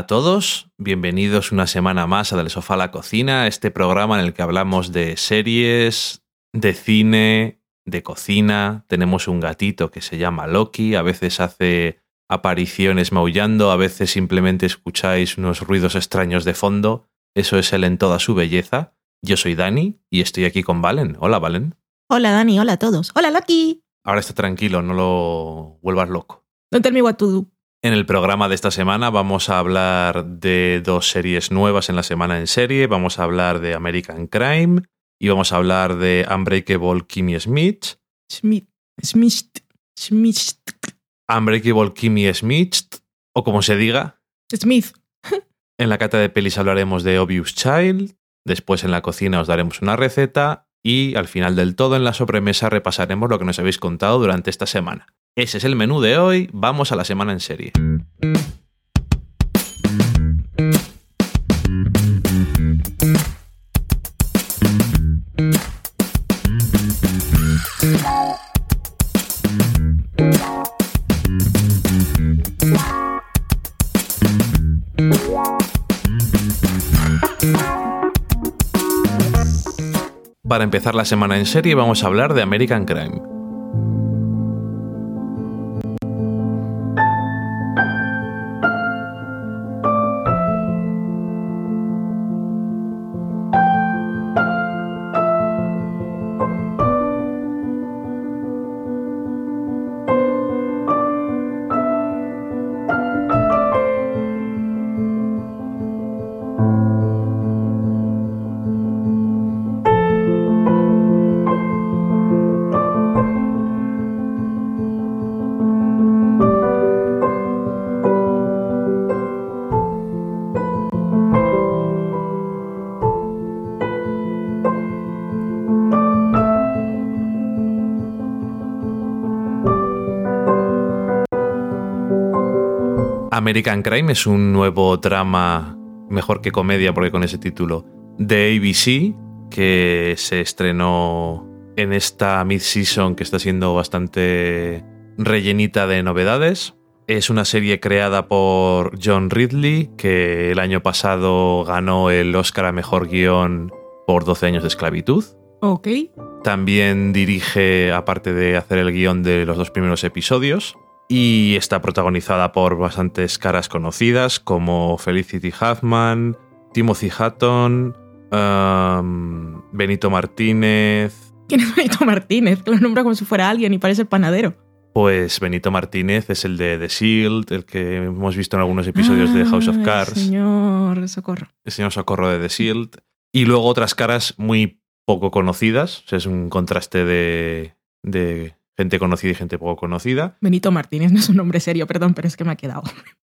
Hola a todos, bienvenidos una semana más a Del Sofá a la Cocina, este programa en el que hablamos de series, de cine, de cocina. Tenemos un gatito que se llama Loki, a veces hace apariciones maullando, a veces simplemente escucháis unos ruidos extraños de fondo. Eso es él en toda su belleza. Yo soy Dani y estoy aquí con Valen. Hola, Valen. Hola Dani, hola a todos. Hola Loki. Ahora está tranquilo, no lo vuelvas loco. Tell me what to do. En el programa de esta semana vamos a hablar de dos series nuevas en la semana en serie. Vamos a hablar de American Crime y vamos a hablar de Unbreakable Kimmy Smith. Smith. Smith. Smith. Unbreakable Kimmy Smith, o como se diga. Smith. En la cata de pelis hablaremos de Obvious Child. Después en la cocina os daremos una receta. Y al final del todo, en la sobremesa, repasaremos lo que nos habéis contado durante esta semana. Ese es el menú de hoy. Vamos a la semana en serie. Para empezar la semana en serie vamos a hablar de American Crime. American Crime es un nuevo drama, mejor que comedia, porque con ese título, de ABC, que se estrenó en esta mid-season que está siendo bastante rellenita de novedades. Es una serie creada por John Ridley, que el año pasado ganó el Oscar a Mejor Guión por 12 años de esclavitud. Ok. También dirige, aparte de hacer el guion de los dos primeros episodios, y está protagonizada por bastantes caras conocidas como Felicity Huffman, Timothy Hutton, um, Benito Martínez. ¿Quién es Benito Martínez? Que lo nombra como si fuera alguien y parece el panadero. Pues Benito Martínez es el de The Shield, el que hemos visto en algunos episodios de House of Ah, Cards. El señor Socorro. el señor Socorro de The Shield. Y luego otras caras muy poco conocidas. O sea, es un contraste de, de gente conocida y gente poco conocida. Benito Martínez no es un nombre serio, perdón, pero es que me ha quedado.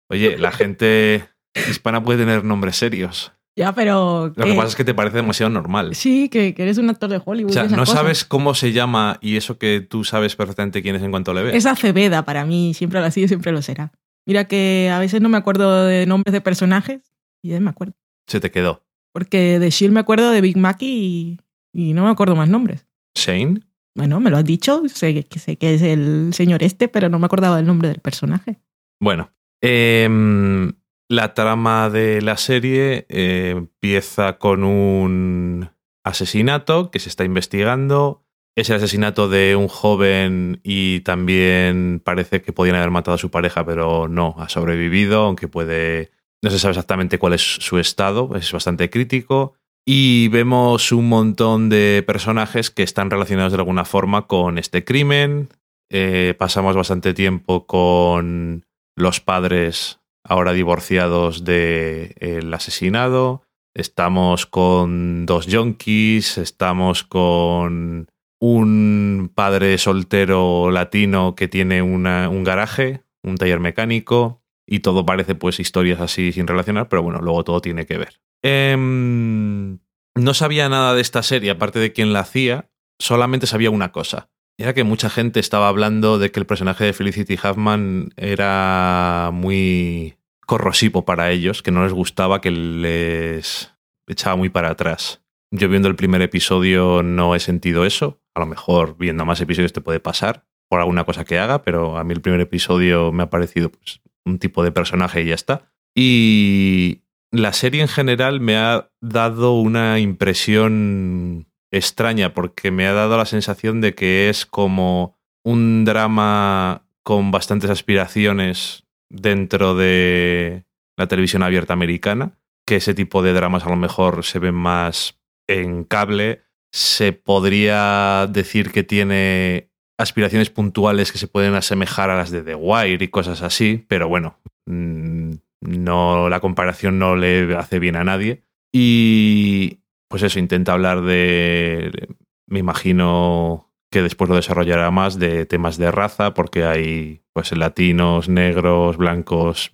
Oye, la gente hispana puede tener nombres serios. Ya, pero. Lo que pasa es que te parece demasiado normal. Sí, que, que eres un actor de Hollywood. O sea, no sabes cómo se llama y eso que tú sabes perfectamente quién es en cuanto le ves. Es Aceveda para mí, siempre lo ha sido y siempre lo será. Mira que a veces no me acuerdo de nombres de personajes y ya me acuerdo. Se te quedó. Porque de Shield me acuerdo de Big Mac y, y no me acuerdo más nombres. Shane. Bueno, me lo has dicho, sé que, sé que es el señor este, pero no me acordaba del nombre del personaje. Bueno, em, la trama de la serie eh, empieza con un asesinato que se está investigando. Es el asesinato de un joven y también parece que podían haber matado a su pareja, pero no, ha sobrevivido, aunque puede... No se sabe exactamente cuál es su estado, es bastante crítico. Y vemos un montón de personajes que están relacionados de alguna forma con este crimen. Eh, pasamos bastante tiempo con los padres ahora divorciados del asesinado. Estamos con dos yonkis, estamos con un padre soltero latino que tiene un garaje, un taller mecánico, y todo parece pues historias así sin relacionar, pero bueno, luego todo tiene que ver. Em, no sabía nada de esta serie, aparte de quién la hacía, solamente sabía una cosa. Era que mucha gente estaba hablando de que el personaje de Felicity Huffman era muy corrosivo para ellos, que no les gustaba, que les echaba muy para atrás. Yo viendo el primer episodio no he sentido eso. A lo mejor viendo más episodios te puede pasar por alguna cosa que haga, pero a mí el primer episodio me ha parecido pues, un tipo de personaje y ya está. Y la serie en general me ha dado una impresión extraña porque me ha dado la sensación de que es como un drama con bastantes aspiraciones dentro de la televisión abierta americana, que ese tipo de dramas a lo mejor se ven más en cable. Se podría decir que tiene aspiraciones puntuales que se pueden asemejar a las de The Wire y cosas así, pero bueno, mm, no la comparación no le hace bien a nadie. Y pues eso, intenta hablar de, me imagino que después lo desarrollará más de temas de raza, porque hay pues latinos, negros, blancos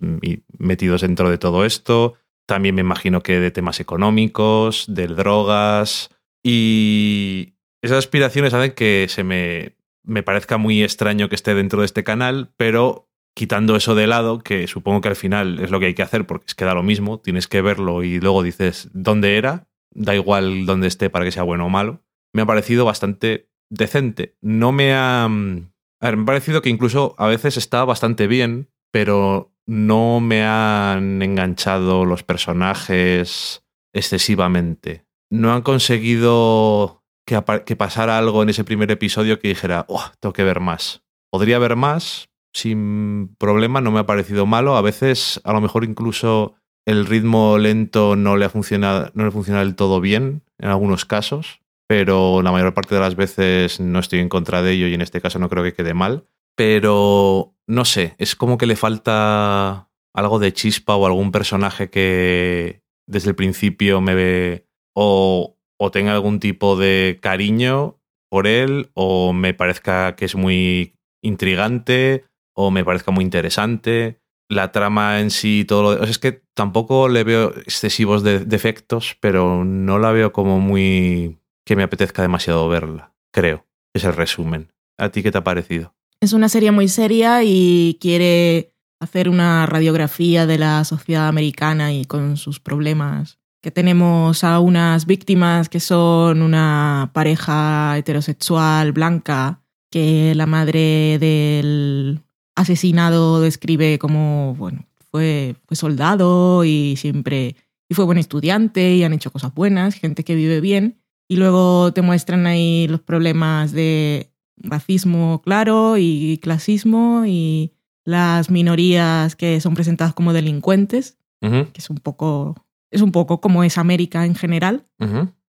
metidos dentro de todo esto. También me imagino que de temas económicos, de drogas. Y esas aspiraciones hacen que se me, me parezca muy extraño que esté dentro de este canal, pero quitando eso de lado, que supongo que al final es lo que hay que hacer, porque es que da lo mismo, tienes que verlo y luego dices dónde era, da igual dónde esté para que sea bueno o malo, me ha parecido bastante decente. No me ha... Mm, a ver, me ha parecido que incluso a veces está bastante bien, pero no me han enganchado los personajes excesivamente. No han conseguido que, que pasara algo en ese primer episodio que dijera, oh, tengo que ver más. Podría ver más, sin problema, no me ha parecido malo. A veces, a lo mejor incluso el ritmo lento no le ha funcionado, no le funciona del todo bien en algunos casos pero la mayor parte de las veces no estoy en contra de ello y en este caso no creo que quede mal. Pero no sé, es como que le falta algo de chispa o algún personaje que desde el principio me ve o, o tenga algún tipo de cariño por él o me parezca que es muy intrigante o me parezca muy interesante. La trama en sí, todo lo... O sea, es que tampoco le veo excesivos defectos, pero no la veo como muy que me apetezca demasiado verla, creo. Es el resumen. ¿A ti qué te ha parecido? Es una serie muy seria y quiere hacer una radiografía de la sociedad americana y con sus problemas. Que tenemos a unas víctimas que son una pareja heterosexual blanca, que la madre del asesinado describe como, bueno, fue, fue soldado y siempre y fue buen estudiante y han hecho cosas buenas, gente que vive bien. Y luego te muestran ahí los problemas de racismo claro y clasismo y las minorías que son presentadas como delincuentes, que es un poco es un poco como es América en general.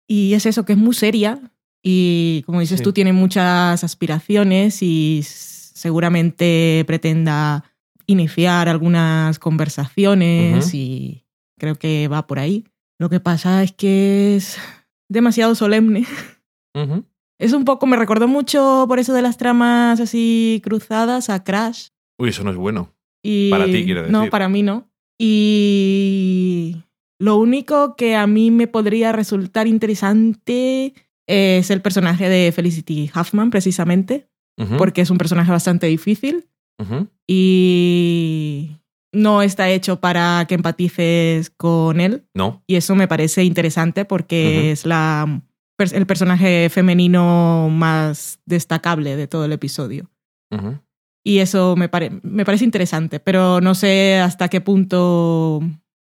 Y es eso que es muy seria y como dices tú tiene muchas aspiraciones y seguramente pretenda iniciar algunas conversaciones y creo que va por ahí. Lo que pasa es que es demasiado solemne. Es un poco, me recordó mucho por eso de las tramas así cruzadas a Crash. Uy, eso no es bueno. para ti, quiero decir. No, para mí no. Y lo único que a mí me podría resultar interesante es el personaje de Felicity Huffman, precisamente, porque es un personaje bastante difícil. Y no está hecho para que empatices con él. No. Y eso me parece interesante porque es la, el personaje femenino más destacable de todo el episodio. Y eso me, me parece interesante, pero no sé hasta qué punto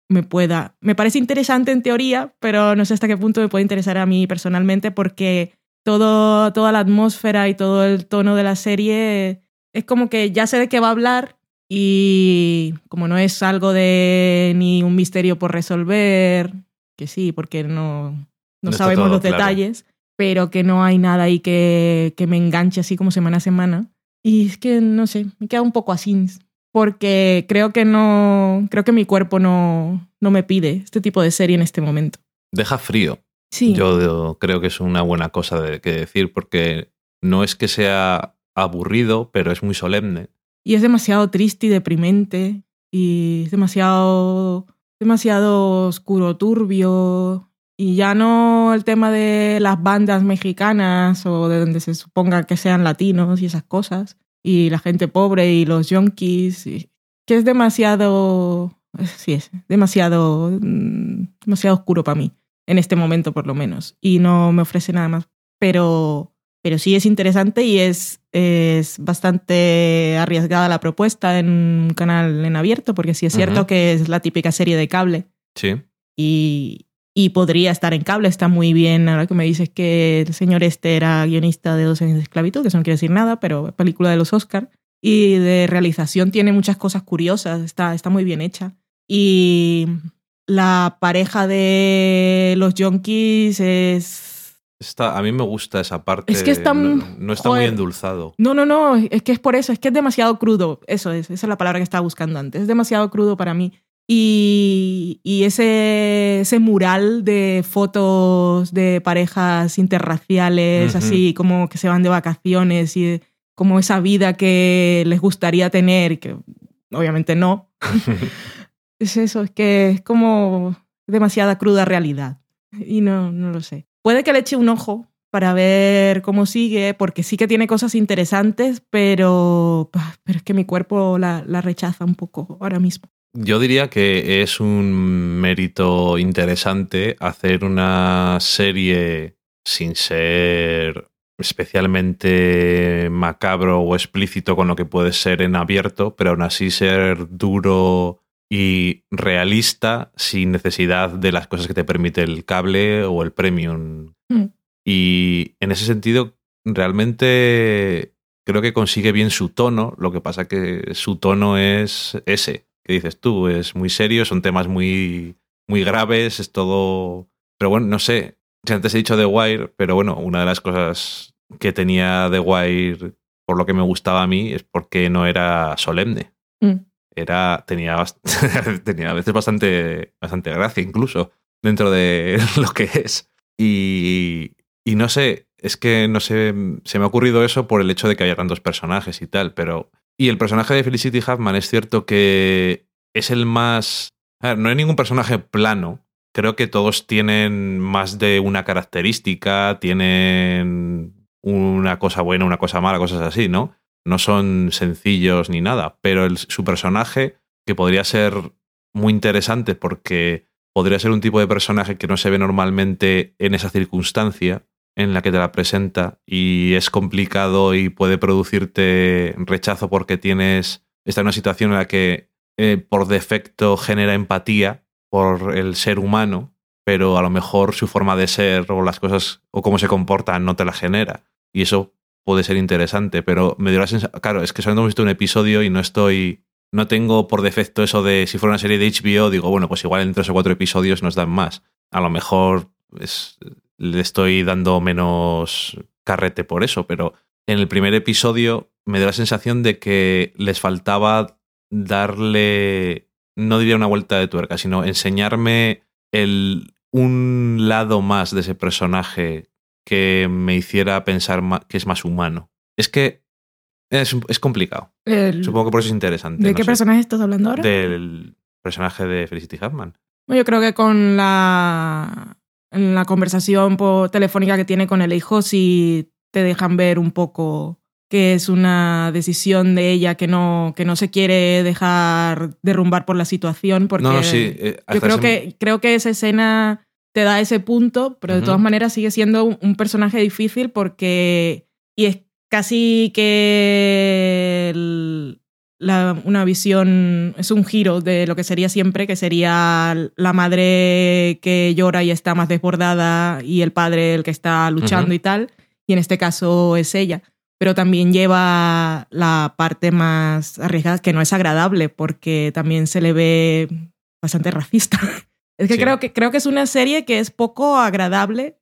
me pueda. Me parece interesante en teoría, pero no sé hasta qué punto me puede interesar a mí personalmente porque todo, toda la atmósfera y todo el tono de la serie es como que ya sé de qué va a hablar y como no es algo de ni un misterio por resolver, que sí, porque no, no, sabemos los detalles, pero que no hay nada ahí que, que me enganche así como semana a semana. Y es que, no sé, me queda un poco así, porque creo que no, creo que mi cuerpo no, no me pide este tipo de serie en este momento. Deja frío. Sí. Yo creo que es una buena cosa de, que decir, porque no es que sea aburrido, pero es muy solemne. Y es demasiado triste y deprimente. Y es demasiado, demasiado oscuro, turbio. Y ya no el tema de las bandas mexicanas o de donde se suponga que sean latinos y esas cosas. Y la gente pobre y los yonkis. que es demasiado. Sí, es demasiado. Mm, demasiado oscuro para mí. En este momento, por lo menos. Y no me ofrece nada más. Pero. Pero sí es interesante y es es bastante arriesgada la propuesta en un canal en abierto, porque sí es cierto que es la típica serie de cable Sí. y, y podría estar en cable, está muy bien. Ahora que me dices que el señor este era guionista de Dos años de esclavitud, que eso no quiere decir nada, pero película de los Oscar. Y de realización tiene muchas cosas curiosas, está, está muy bien hecha. Y la pareja de los Junkies es Está, a mí me gusta esa parte. Es que no, está muy endulzado. No, no, no, es que es por eso, es que es demasiado crudo. Eso es, esa es la palabra que estaba buscando antes. Es demasiado crudo para mí. Y, y ese, ese mural de fotos de parejas interraciales, así como que se van de vacaciones y como esa vida que les gustaría tener, que obviamente no. es eso, es que es como demasiada cruda realidad. Y no, no lo sé. Puede que le eche un ojo para ver cómo sigue, porque sí que tiene cosas interesantes, pero, pa, pero es que mi cuerpo la, la rechaza un poco ahora mismo. Yo diría que es un mérito interesante hacer una serie sin ser especialmente macabro o explícito con lo que puede ser en abierto, pero aún así ser duro y realista sin necesidad de las cosas que te permite el cable o el premium. Mm. Y en ese sentido, realmente creo que consigue bien su tono. Lo que pasa que su tono es ese, que dices tú, es muy serio, son temas muy, muy graves, es todo... Pero bueno, no sé, antes he dicho The Wire, pero bueno, una de las cosas que tenía The Wire, por lo que me gustaba a mí, es porque no era solemne. Mm. Era, tenía, tenía a veces bastante, bastante gracia incluso dentro de lo que es. Y, y no sé, es que no sé, se me ha ocurrido eso por el hecho de que haya tantos personajes y tal, pero... Y el personaje de Felicity Huffman es cierto que es el más... no hay ningún personaje plano. Creo que todos tienen más de una característica, tienen una cosa buena, una cosa mala, cosas así, ¿no? No son sencillos ni nada, pero el- su personaje, que podría ser muy interesante porque podría ser un tipo de personaje que no se ve normalmente en esa circunstancia en la que te la presenta y es complicado y puede producirte rechazo porque tienes está en una situación en la que eh, por defecto genera empatía por el ser humano, pero a lo mejor su forma de ser o las cosas o cómo se comporta no te la genera. Y eso puede ser interesante, pero me dio la sensación, claro, es que solamente hemos visto un episodio y no estoy no tengo por defecto eso de si fuera una serie de HBO, digo, bueno, pues igual en tres o cuatro episodios nos dan más. A lo mejor es- le estoy dando menos carrete por eso, pero en el primer episodio me dio la sensación de que les faltaba darle, no diría una vuelta de tuerca, sino enseñarme el, un lado más de ese personaje que me hiciera pensar que es más humano. Es que es, es complicado. El- Supongo que por eso es interesante. ¿De no qué sé. personaje estás hablando ahora? Del personaje de Felicity Huffman. Bueno, Yo creo que con la, la conversación telefónica que tiene con el hijo, sí te dejan ver un poco que es una decisión de ella que no, que no se quiere dejar derrumbar por la situación. Porque no, no, sí. eh, yo creo ese- que, creo que esa escena te da ese punto, pero de todas maneras sigue siendo un, un personaje difícil porque. Y es casi que el- la- una visión. Es un giro de lo que sería siempre, que sería la madre que llora y está más desbordada y el padre el que está luchando y tal. Y en este caso es ella. Pero también lleva la parte más arriesgada, que no es agradable, porque también se le ve bastante racista. Es que, Sí. creo que creo que es una serie que es poco agradable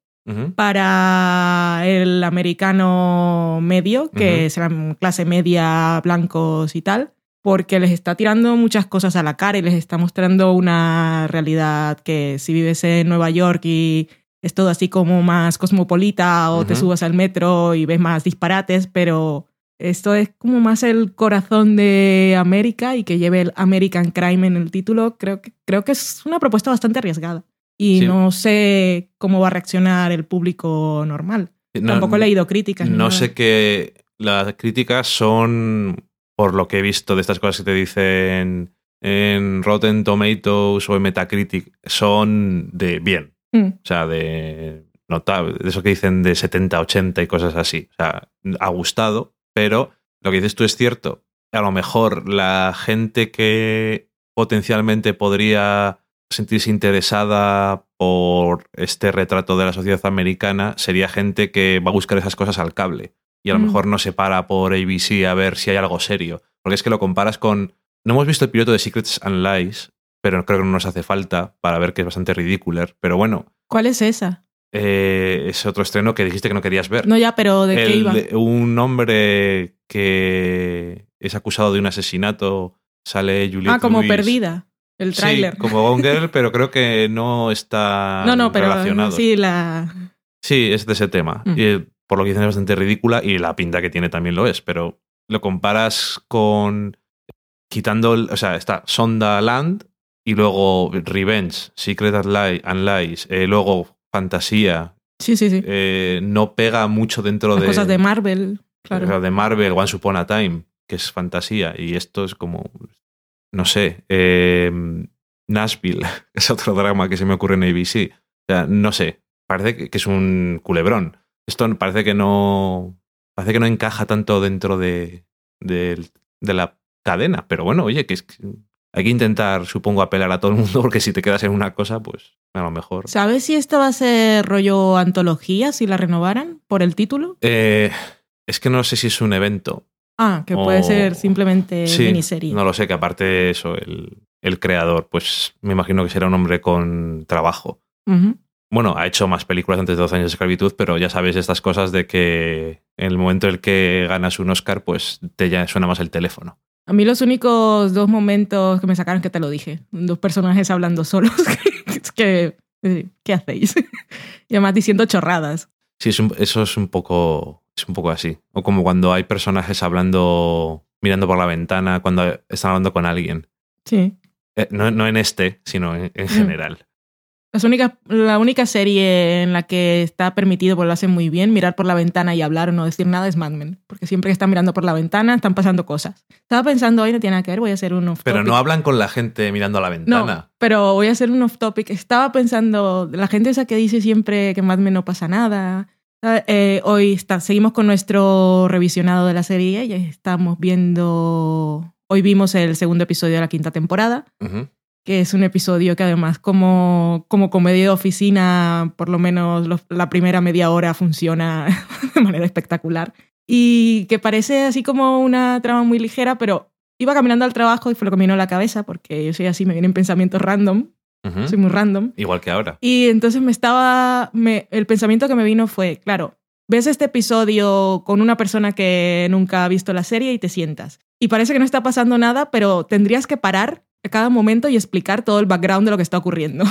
para el americano medio, que es la clase media, blancos y tal, porque les está tirando muchas cosas a la cara y les está mostrando una realidad que si vives en Nueva York y es todo así como más cosmopolita o te subas al metro y ves más disparates, pero esto es como más el corazón de América y que lleve el American Crime en el título, creo que, creo que es una propuesta bastante arriesgada. Y Sí. no sé cómo va a reaccionar el público normal. No- Tampoco he leído críticas. No sé qué. Las críticas son, por lo que he visto de estas cosas que te dicen en Rotten Tomatoes o en Metacritic, son de bien. Mm, O sea, de notable. De eso que dicen de 70, 80 y cosas así. O sea, ha gustado. Pero lo que dices tú es cierto. A lo mejor la gente que potencialmente podría sentirse interesada por este retrato de la sociedad americana sería gente que va a buscar esas cosas al cable y a lo Mm. mejor no se para por ABC a ver si hay algo serio. Porque es que lo comparas con... No hemos visto el piloto de Secrets and Lies, pero creo que no nos hace falta para ver que es bastante ridículo. Pero bueno, ¿Cuál es esa? Eh, es otro estreno que dijiste que no querías ver. No, ya, pero ¿de qué iba? de un hombre que es acusado de un asesinato, sale Juliette ah, como Lewis. perdida. El Sí, tráiler. como Gone Girl, pero creo que no está no, no, pero relacionado. sí, la. Sí, es de ese tema. Mm. Y eh, por lo que dicen es bastante ridícula y la pinta que tiene también lo es, pero lo comparas con quitando, el- o sea, está Sonda Land y luego Revenge, Secret and Lies, eh, luego Fantasía, Sí, sí, sí. eh, no pega mucho dentro Las de, cosas de Marvel, claro. de Marvel, Once Upon a Time, que es fantasía, y esto es como, no sé, eh, Nashville, es otro drama que se me ocurre en ABC. O sea, no sé, parece que, es un culebrón. Esto parece que no, parece que no encaja tanto dentro de, de, de la cadena, pero bueno, oye, que es hay que intentar, supongo, apelar a todo el mundo, porque si te quedas en una cosa, pues a lo mejor. ¿Sabes si esta va a ser rollo antología, si la renovaran por el título? Eh, es que no sé si es un evento. Ah, que puede ser simplemente Sí, miniserie. No lo sé, que aparte de eso, el, el creador, pues me imagino que será un hombre con trabajo. Bueno, ha hecho más películas antes de 12 años de esclavitud, pero ya sabes estas cosas de que en el momento en el que ganas un Oscar, pues te ya suena más el teléfono. A mí los únicos dos momentos que me sacaron, que te lo dije, dos personajes hablando solos, que, eh, ¿qué hacéis? y además diciendo chorradas. Sí, es un- eso es un poco es un poco así. O como cuando hay personajes hablando, mirando por la ventana, cuando están hablando con alguien. Sí. Eh, no, no en este, sino en, en general. Las únicas- la única serie en la que está permitido, porque lo hacen muy bien, mirar por la ventana y hablar o no decir nada es Mad Men. Porque siempre que están mirando por la ventana están pasando cosas. Estaba pensando hoy, no tiene nada que ver, voy a hacer un off Pero topic. no hablan con la gente mirando a la ventana. No, pero voy a hacer un off topic. Estaba pensando, la gente esa que dice siempre que en Mad Men no pasa nada. ¿sabe? Eh, hoy está, seguimos con nuestro revisionado de la serie y estamos viendo. Hoy vimos el segundo episodio de la quinta temporada, Ujú. Que es un episodio que además, como, como comedia de oficina, por lo menos los- la primera media hora funciona de manera espectacular. Y que parece así como una trama muy ligera, pero iba caminando al trabajo y fue lo que me vino a la cabeza, porque yo soy así, me vienen pensamientos random, soy muy random. Igual que ahora. Y entonces me estaba, me- el pensamiento que me vino fue, claro, ves este episodio con una persona que nunca ha visto la serie y te sientas. Y parece que no está pasando nada, pero tendrías que parar a cada momento y explicar todo el background de lo que está ocurriendo.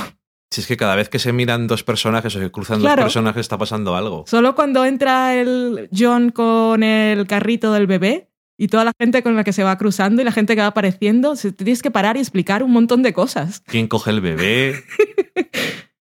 Si es que cada vez que se miran dos personajes o se cruzan Claro. dos personajes está pasando algo. Solo cuando entra el John con el carrito del bebé y toda la gente con la que se va cruzando y la gente que va apareciendo, se- tienes que parar y explicar un montón de cosas. ¿Quién coge el bebé?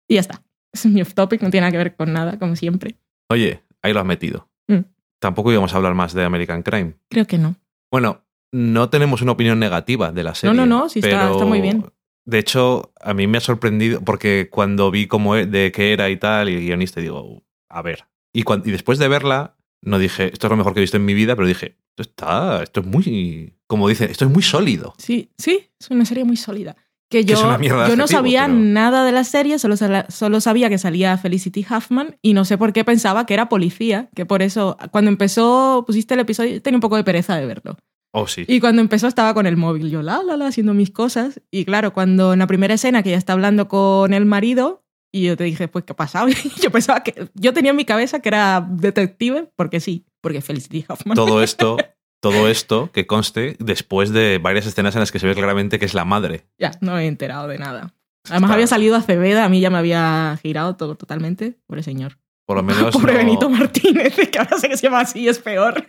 Y ya está. Es mi off topic, no tiene nada que ver con nada, como siempre. Oye, ahí lo has metido. Mm. Tampoco íbamos a hablar más de American Crime. Creo que no. Bueno, no tenemos una opinión negativa de la serie. no, no, sí, está- muy bien. De hecho, a mí me ha sorprendido porque cuando vi cómo e- de qué era y tal, y el guionista, digo, a ver. Y, después de verla, no dije, esto es lo mejor que he visto en mi vida, pero dije, esto está, esto es muy, como dicen, esto es muy sólido. Sí, sí, es una serie muy sólida. Que Que yo, de yo no adjetivo, sabía pero- nada de la serie, solo, solo sabía que salía Felicity Huffman y no sé por qué pensaba que era policía, que por eso cuando empezó, pusiste el episodio, tenía un poco de pereza de verlo. Oh, sí. Y cuando empezó estaba con el móvil, yo la, la, la, haciendo mis cosas. Y claro, cuando en la primera escena que ella está hablando con el marido, y yo te dije, pues, ¿qué ha pasado? Yo pensaba que, yo tenía en mi cabeza que era detective, porque sí, porque Felicity Huffman. Todo esto, todo esto que conste después de varias escenas en las que se ve claramente que es la madre. Ya, no me he enterado de nada. Además Está- había salido Acevedo, a mí ya me había girado todo totalmente. Pobre señor. Por lo menos Pobre no- Benito Martínez, que ahora sé que se llama así, es peor.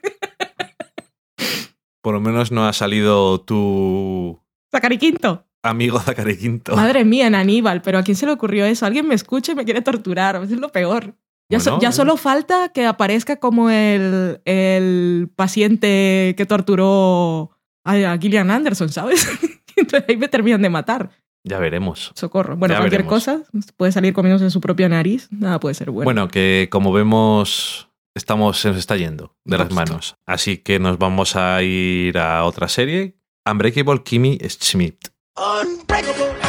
Por lo menos no ha salido tu Zacari Quinto. amigo Zachary Quinto. Madre mía, en Aníbal, pero ¿a quién se le ocurrió eso? Alguien me escucha y me quiere torturar, es lo peor. Ya, so- Bueno, ya eh. solo falta que aparezca como el, el paciente que torturó a, a Gillian Anderson, ¿sabes? Entonces ahí me terminan de matar. Ya veremos. Socorro. Bueno, Ya cualquier veremos. cosa puede salir comiéndose su propia nariz, nada puede ser bueno. Bueno, que como vemos estamos, se nos está yendo de las manos. Así que nos vamos a ir a otra serie. Unbreakable Kimmy Schmidt. Unbreakable,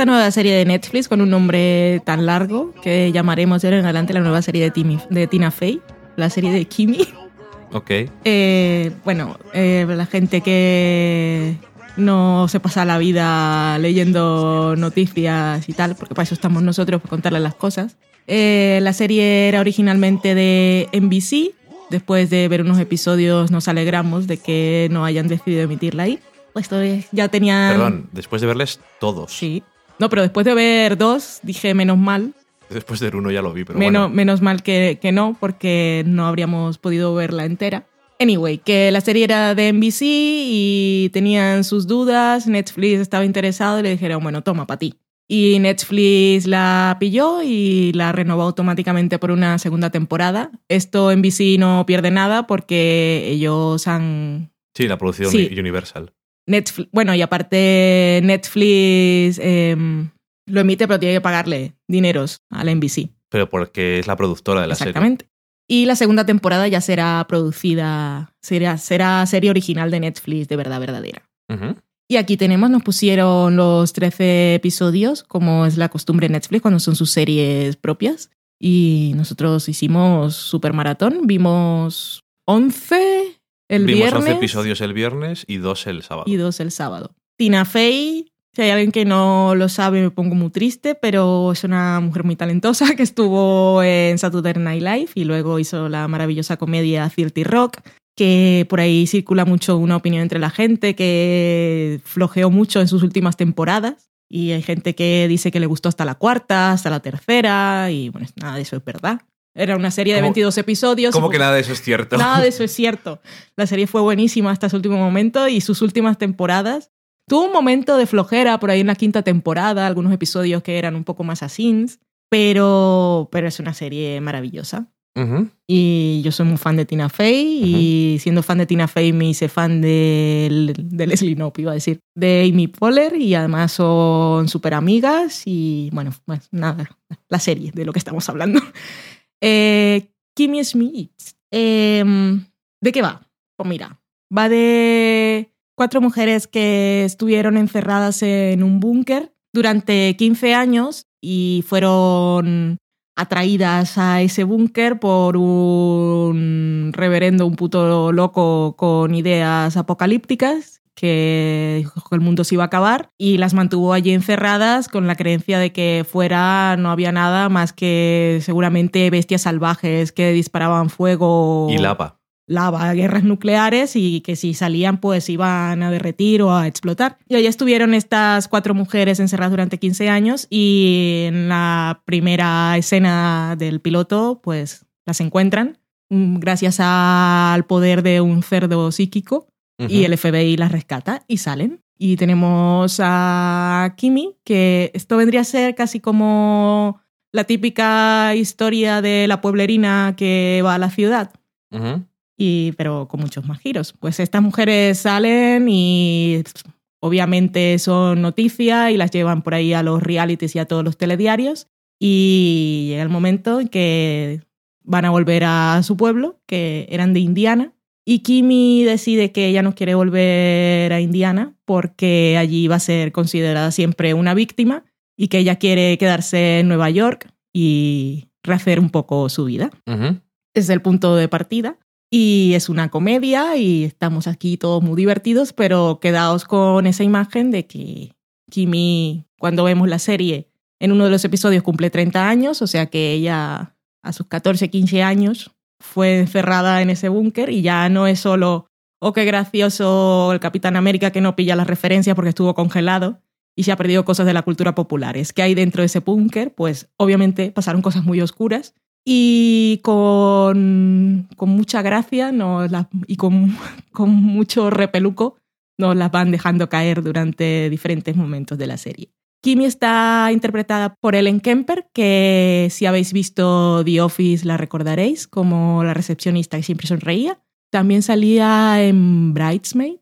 Esta nueva serie de Netflix con un nombre tan largo que llamaremos de ahora en adelante la nueva serie de, Timmy- de Tina Fey, la serie de Kimi. Ok. Eh, bueno, eh, la gente que no se pasa la vida leyendo noticias y tal, porque para eso estamos nosotros, para contarles las cosas. Eh, la serie era originalmente de NBC. Después de ver unos episodios nos alegramos de que no hayan decidido emitirla ahí. Esto es- ya tenían... Perdón, después de verles todos. Sí. No, pero después de ver dos, dije menos mal. Después de ver uno ya lo vi, pero menos, bueno. menos mal que, que no, porque no habríamos podido verla entera. Anyway, que la serie era de NBC y tenían sus dudas. Netflix estaba interesado y le dijeron, bueno, toma para ti. Y Netflix la pilló y la renovó automáticamente por una segunda temporada. Esto NBC no pierde nada porque ellos han Sí, la producción Sí. Universal. Netflix, bueno, y aparte Netflix em, lo emite, pero tiene que pagarle dineros a la NBC. Pero porque es la productora de la serie. Exactamente. Y la segunda temporada ya será producida, será, será serie original de Netflix de verdad verdadera. Y aquí tenemos, nos pusieron los 13 episodios, como es la costumbre de Netflix cuando son sus series propias. Y nosotros hicimos super maratón, vimos 11 el Vimos viernes 11 episodios el viernes y dos el sábado. y dos el sábado. Tina Fey, si hay alguien que no lo sabe, me pongo muy triste, pero es una mujer muy talentosa que estuvo en Saturday Night Live y luego hizo la maravillosa comedia 30 Rock, que por ahí circula mucho una opinión entre la gente, que flojeó mucho en sus últimas temporadas. Y hay gente que dice que le gustó hasta la cuarta, hasta la tercera, y bueno, nada de eso es verdad. Era una serie de ¿Cómo- 22 episodios. ¿Cómo que nada de eso es cierto? Nada de eso es cierto. La serie fue buenísima hasta su último momento y sus últimas temporadas. Tuvo un momento de flojera por ahí en la quinta temporada, algunos episodios que eran un poco más asins, pero, pero es una serie maravillosa. Ujú. Y yo soy muy fan de Tina Fey y siendo fan de Tina Fey me hice fan de, de Leslie Knope, iba a decir, de Amy Poehler y además son súper amigas y bueno, pues nada, la serie de lo que estamos hablando. Eh, Kimmy Schmidt. Em, ¿De qué va? Pues mira, va de cuatro mujeres que estuvieron encerradas en un búnker durante 15 años y fueron atraídas a ese búnker por un reverendo, un puto loco con ideas apocalípticas que dijo que el mundo se iba a acabar y las mantuvo allí encerradas con la creencia de que fuera no había nada más que seguramente bestias salvajes que disparaban fuego Y lava. lava, guerras nucleares y que si salían pues iban a derretir o a explotar. Y allí estuvieron estas cuatro mujeres encerradas durante 15 años y en la primera escena del piloto pues las encuentran mm, gracias al poder de un cerdo psíquico y el FBI las rescata y salen. Y tenemos a Kimi, que esto vendría a ser casi como la típica historia de la pueblerina que va a la ciudad y, pero con muchos más giros. Pues estas mujeres salen y obviamente son noticia y las llevan por ahí a los realities y a todos los telediarios y llega el momento en que van a volver a su pueblo, que eran de Indiana, y Kimi decide que ella no quiere volver a Indiana porque allí va a ser considerada siempre una víctima y que ella quiere quedarse en Nueva York y rehacer un poco su vida desde el punto de partida. Y es una comedia y estamos aquí todos muy divertidos, pero quedaos con esa imagen de que Kimi, cuando vemos la serie, en uno de los episodios cumple 30 años, o sea que ella a sus 14, 15 años fue encerrada en ese búnker y ya no es solo, oh, qué gracioso el Capitán América que no pilla las referencias porque estuvo congelado y se ha perdido cosas de la cultura popular. Es que hay dentro de ese búnker, pues obviamente pasaron cosas muy oscuras y con, con mucha gracia y con, con mucho repeluco nos las van dejando caer durante diferentes momentos de la serie. Kimi está interpretada por Ellen Kemper, que si habéis visto The Office la recordaréis como la recepcionista que siempre sonreía. También salía en Bridesmaid,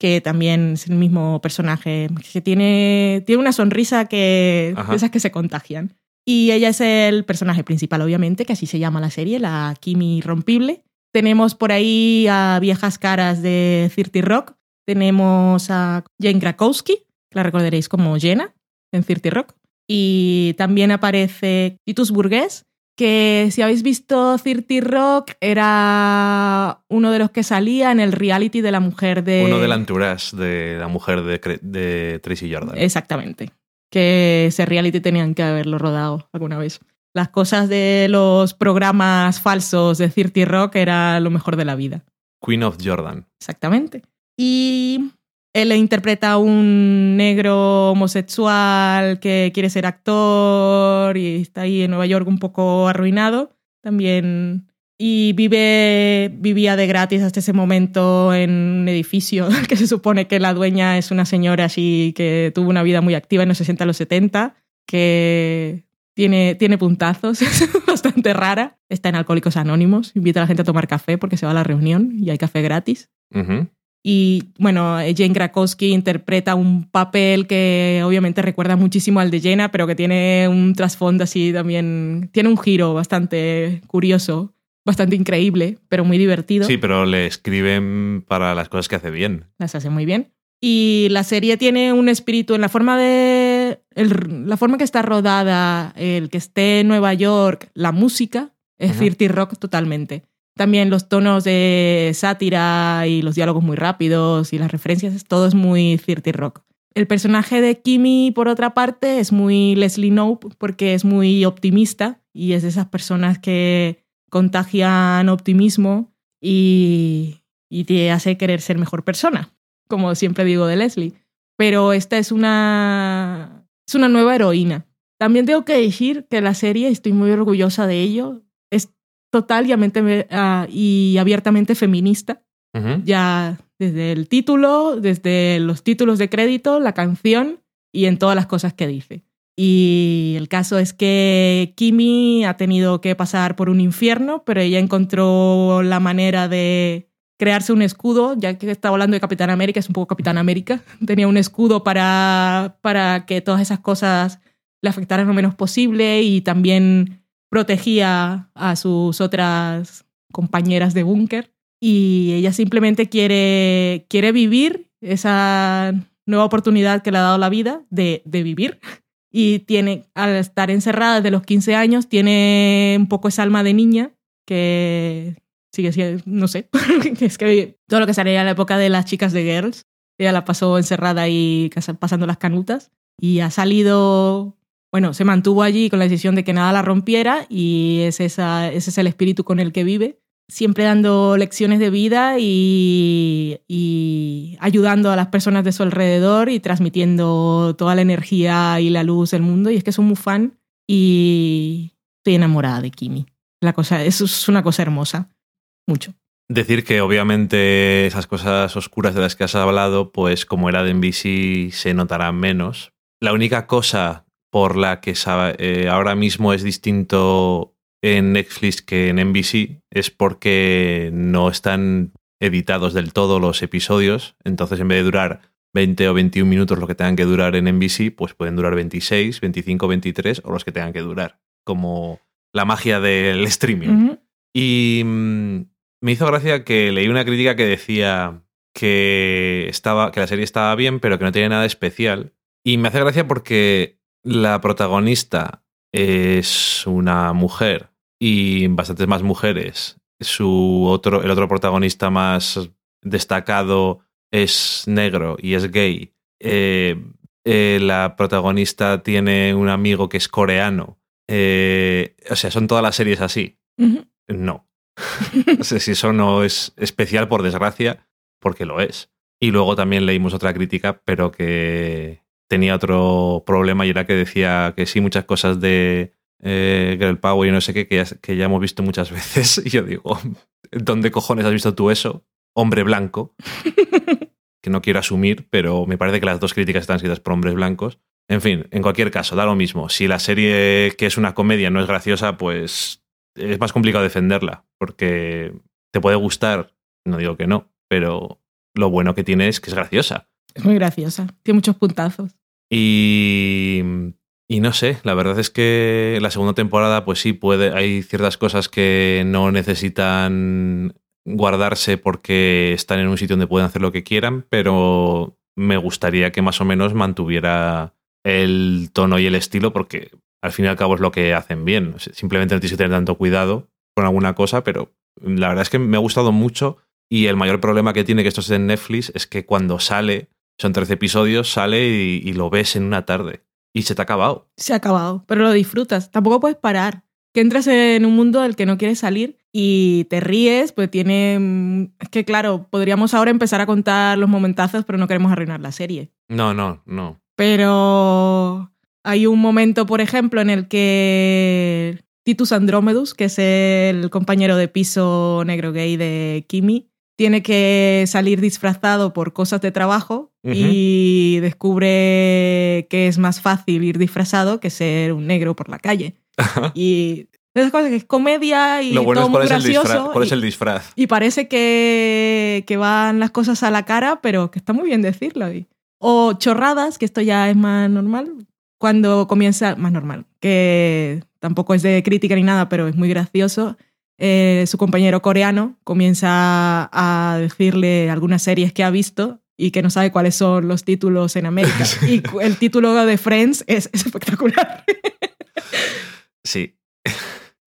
que también es el mismo personaje, que tiene, tiene una sonrisa que, Ajá. esas que se contagian. Y ella es el personaje principal, obviamente, que así se llama la serie, la Kimi Irrompible. Tenemos por ahí a viejas caras de 30 Rock. Tenemos a Jane Krakowski, que la recordaréis como Jenna en 30 Rock. Y también aparece Titus Burgess, que si habéis visto 30 Rock era uno de los que salía en el reality de la mujer de... Uno del entourage de la mujer de, de Tracy Jordan. Exactamente. Que ese reality tenían que haberlo rodado alguna vez. Las cosas de los programas falsos de 30 Rock era lo mejor de la vida. Queen of Jordan. Exactamente. Y él interpreta a un negro homosexual que quiere ser actor y está ahí en Nueva York un poco arruinado. También. Y vive, vivía de gratis hasta ese momento en un edificio que se supone que la dueña es una señora así que tuvo una vida muy activa en los 60 a los 70, que tiene, tiene puntazos, es bastante rara. Está en Alcohólicos Anónimos, invita a la gente a tomar café porque se va a la reunión y hay café gratis. Ujú. Y bueno, Jane Krakowski interpreta un papel que obviamente recuerda muchísimo al de Jenna, pero que tiene un trasfondo así también, tiene un giro bastante curioso, bastante increíble, pero muy divertido. Sí, pero le escriben para las cosas que hace bien. Las hace muy bien. Y la serie tiene un espíritu en la forma de. el- la forma que está rodada, el que esté en Nueva York, la música, es. 30 rock totalmente. También los tonos de sátira y los diálogos muy rápidos y las referencias, todo es muy 30 rock. El personaje de Kimi, por otra parte, es muy Leslie Knope porque es muy optimista y es de esas personas que contagian optimismo y, y te hace querer ser mejor persona, como siempre digo de Leslie. Pero esta es una, es una nueva heroína. También tengo que decir que la serie, estoy muy orgullosa de ello, total y, ah, y abiertamente feminista. Ya desde el título, desde los títulos de crédito, la canción y en todas las cosas que dice. Y el caso es que Kimi ha tenido que pasar por un infierno, pero ella encontró la manera de crearse un escudo, ya que estaba hablando de Capitán América, es un poco Capitán América, tenía un escudo para, para que todas esas cosas le afectaran lo menos posible y también protegía a sus otras compañeras de búnker y ella simplemente quiere, quiere vivir esa nueva oportunidad que le ha dado la vida de, vivir. Y tiene, al estar encerrada desde los 15 años, tiene un poco esa alma de niña que sigue siendo, no sé, es que todo lo que salía en la época de las chicas de Girls, ella la pasó encerrada y pasando las canutas y ha salido, bueno, se mantuvo allí con la decisión de que nada la rompiera y es esa, ese es el espíritu con el que vive siempre dando lecciones de vida y, y ayudando a las personas de su alrededor y transmitiendo toda la energía y la luz del mundo. Y es que soy muy fan y estoy enamorada de Kimi. La cosa, eso es una cosa hermosa. Mucho. Decir que obviamente esas cosas oscuras de las que has hablado, pues como era de NBC se notarán menos. La única cosa por la que eh, ahora mismo es distinto en Netflix que en NBC es porque no están editados del todo los episodios. Entonces, en vez de durar 20 o 21 minutos lo que tengan que durar en NBC, pues pueden durar 26, 25, 23 o los que tengan que durar. Como la magia del streaming. Y mm, me hizo gracia que leí una crítica que decía que, estaba, que la serie estaba bien, pero que no tenía nada especial. Y me hace gracia porque la protagonista es una mujer y bastantes más mujeres. Su otro, el otro protagonista más destacado es negro y es gay. Eh, eh, la protagonista tiene un amigo que es coreano. Eh, o sea, son todas las series así. No. No sé si eso no es especial, por desgracia, porque lo es. Y luego también leímos otra crítica, pero que tenía otro problema y era que decía que sí, muchas cosas de eh, Girl Power y no sé qué, que ya, que ya hemos visto muchas veces. Y yo digo, ¿dónde cojones has visto tú eso? Hombre blanco. Que no quiero asumir, pero me parece que las dos críticas están escritas por hombres blancos. En fin, en cualquier caso, da lo mismo. Si la serie que es una comedia no es graciosa, pues es más complicado defenderla, porque te puede gustar, no digo que no, pero lo bueno que tiene es que es graciosa. Es muy graciosa. Tiene muchos puntazos. Y, y no sé, la verdad es que la segunda temporada, pues sí, puede, hay ciertas cosas que no necesitan guardarse porque están en un sitio donde pueden hacer lo que quieran, pero me gustaría que más o menos mantuviera el tono y el estilo porque al fin y al cabo es lo que hacen bien. Simplemente no tienes que tener tanto cuidado con alguna cosa, pero la verdad es que me ha gustado mucho y el mayor problema que tiene que esto es en Netflix es que cuando sale, son 13 episodios, sale y, y lo ves en una tarde y se te ha acabado. Se ha acabado, pero lo disfrutas. Tampoco puedes parar. Que entras en un mundo del que no quieres salir y te ríes, pues tiene... mm, Es que claro, podríamos ahora empezar a contar los momentazos, pero no queremos arruinar la serie. No, no, no. Pero hay un momento, por ejemplo, en el que Titus Andromedus, que es el compañero de piso negro gay de Kimi, tiene que salir disfrazado por cosas de trabajo y descubre que es más fácil ir disfrazado que ser un negro por la calle. Y esas cosas que es comedia y Lo bueno todo es muy cuál es, el gracioso. disfraz, cuál es y- el disfraz. y parece que, que van las cosas a la cara, pero que está muy bien decirlo. Y- O chorradas, que esto ya es más normal, cuando comienza, más normal, que tampoco es de crítica ni nada, pero es muy gracioso. Eh, su compañero coreano comienza a decirle algunas series que ha visto y que no sabe cuáles son los títulos en América. Y el título de Friends es, es espectacular. Sí.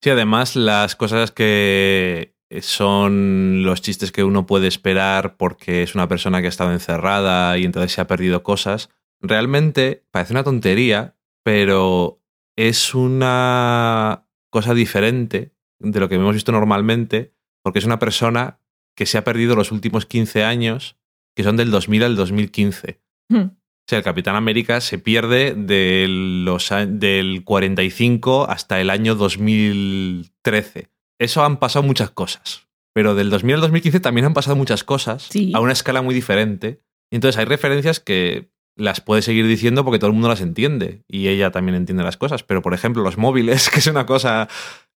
Sí, además las cosas que son los chistes que uno puede esperar porque es una persona que ha estado encerrada y entonces se ha perdido cosas, realmente parece una tontería, pero es una cosa diferente de lo que hemos visto normalmente, porque es una persona que se ha perdido los últimos 15 años, que son del 2000 al 2015. O sea, el Capitán América se pierde de los a- del 45 hasta el año 2013. Eso han pasado muchas cosas. Pero del 2000 al 2015 también han pasado muchas cosas Sí. a una escala muy diferente. Y entonces hay referencias que las puede seguir diciendo porque todo el mundo las entiende y ella también entiende las cosas. Pero, por ejemplo, los móviles, que es una cosa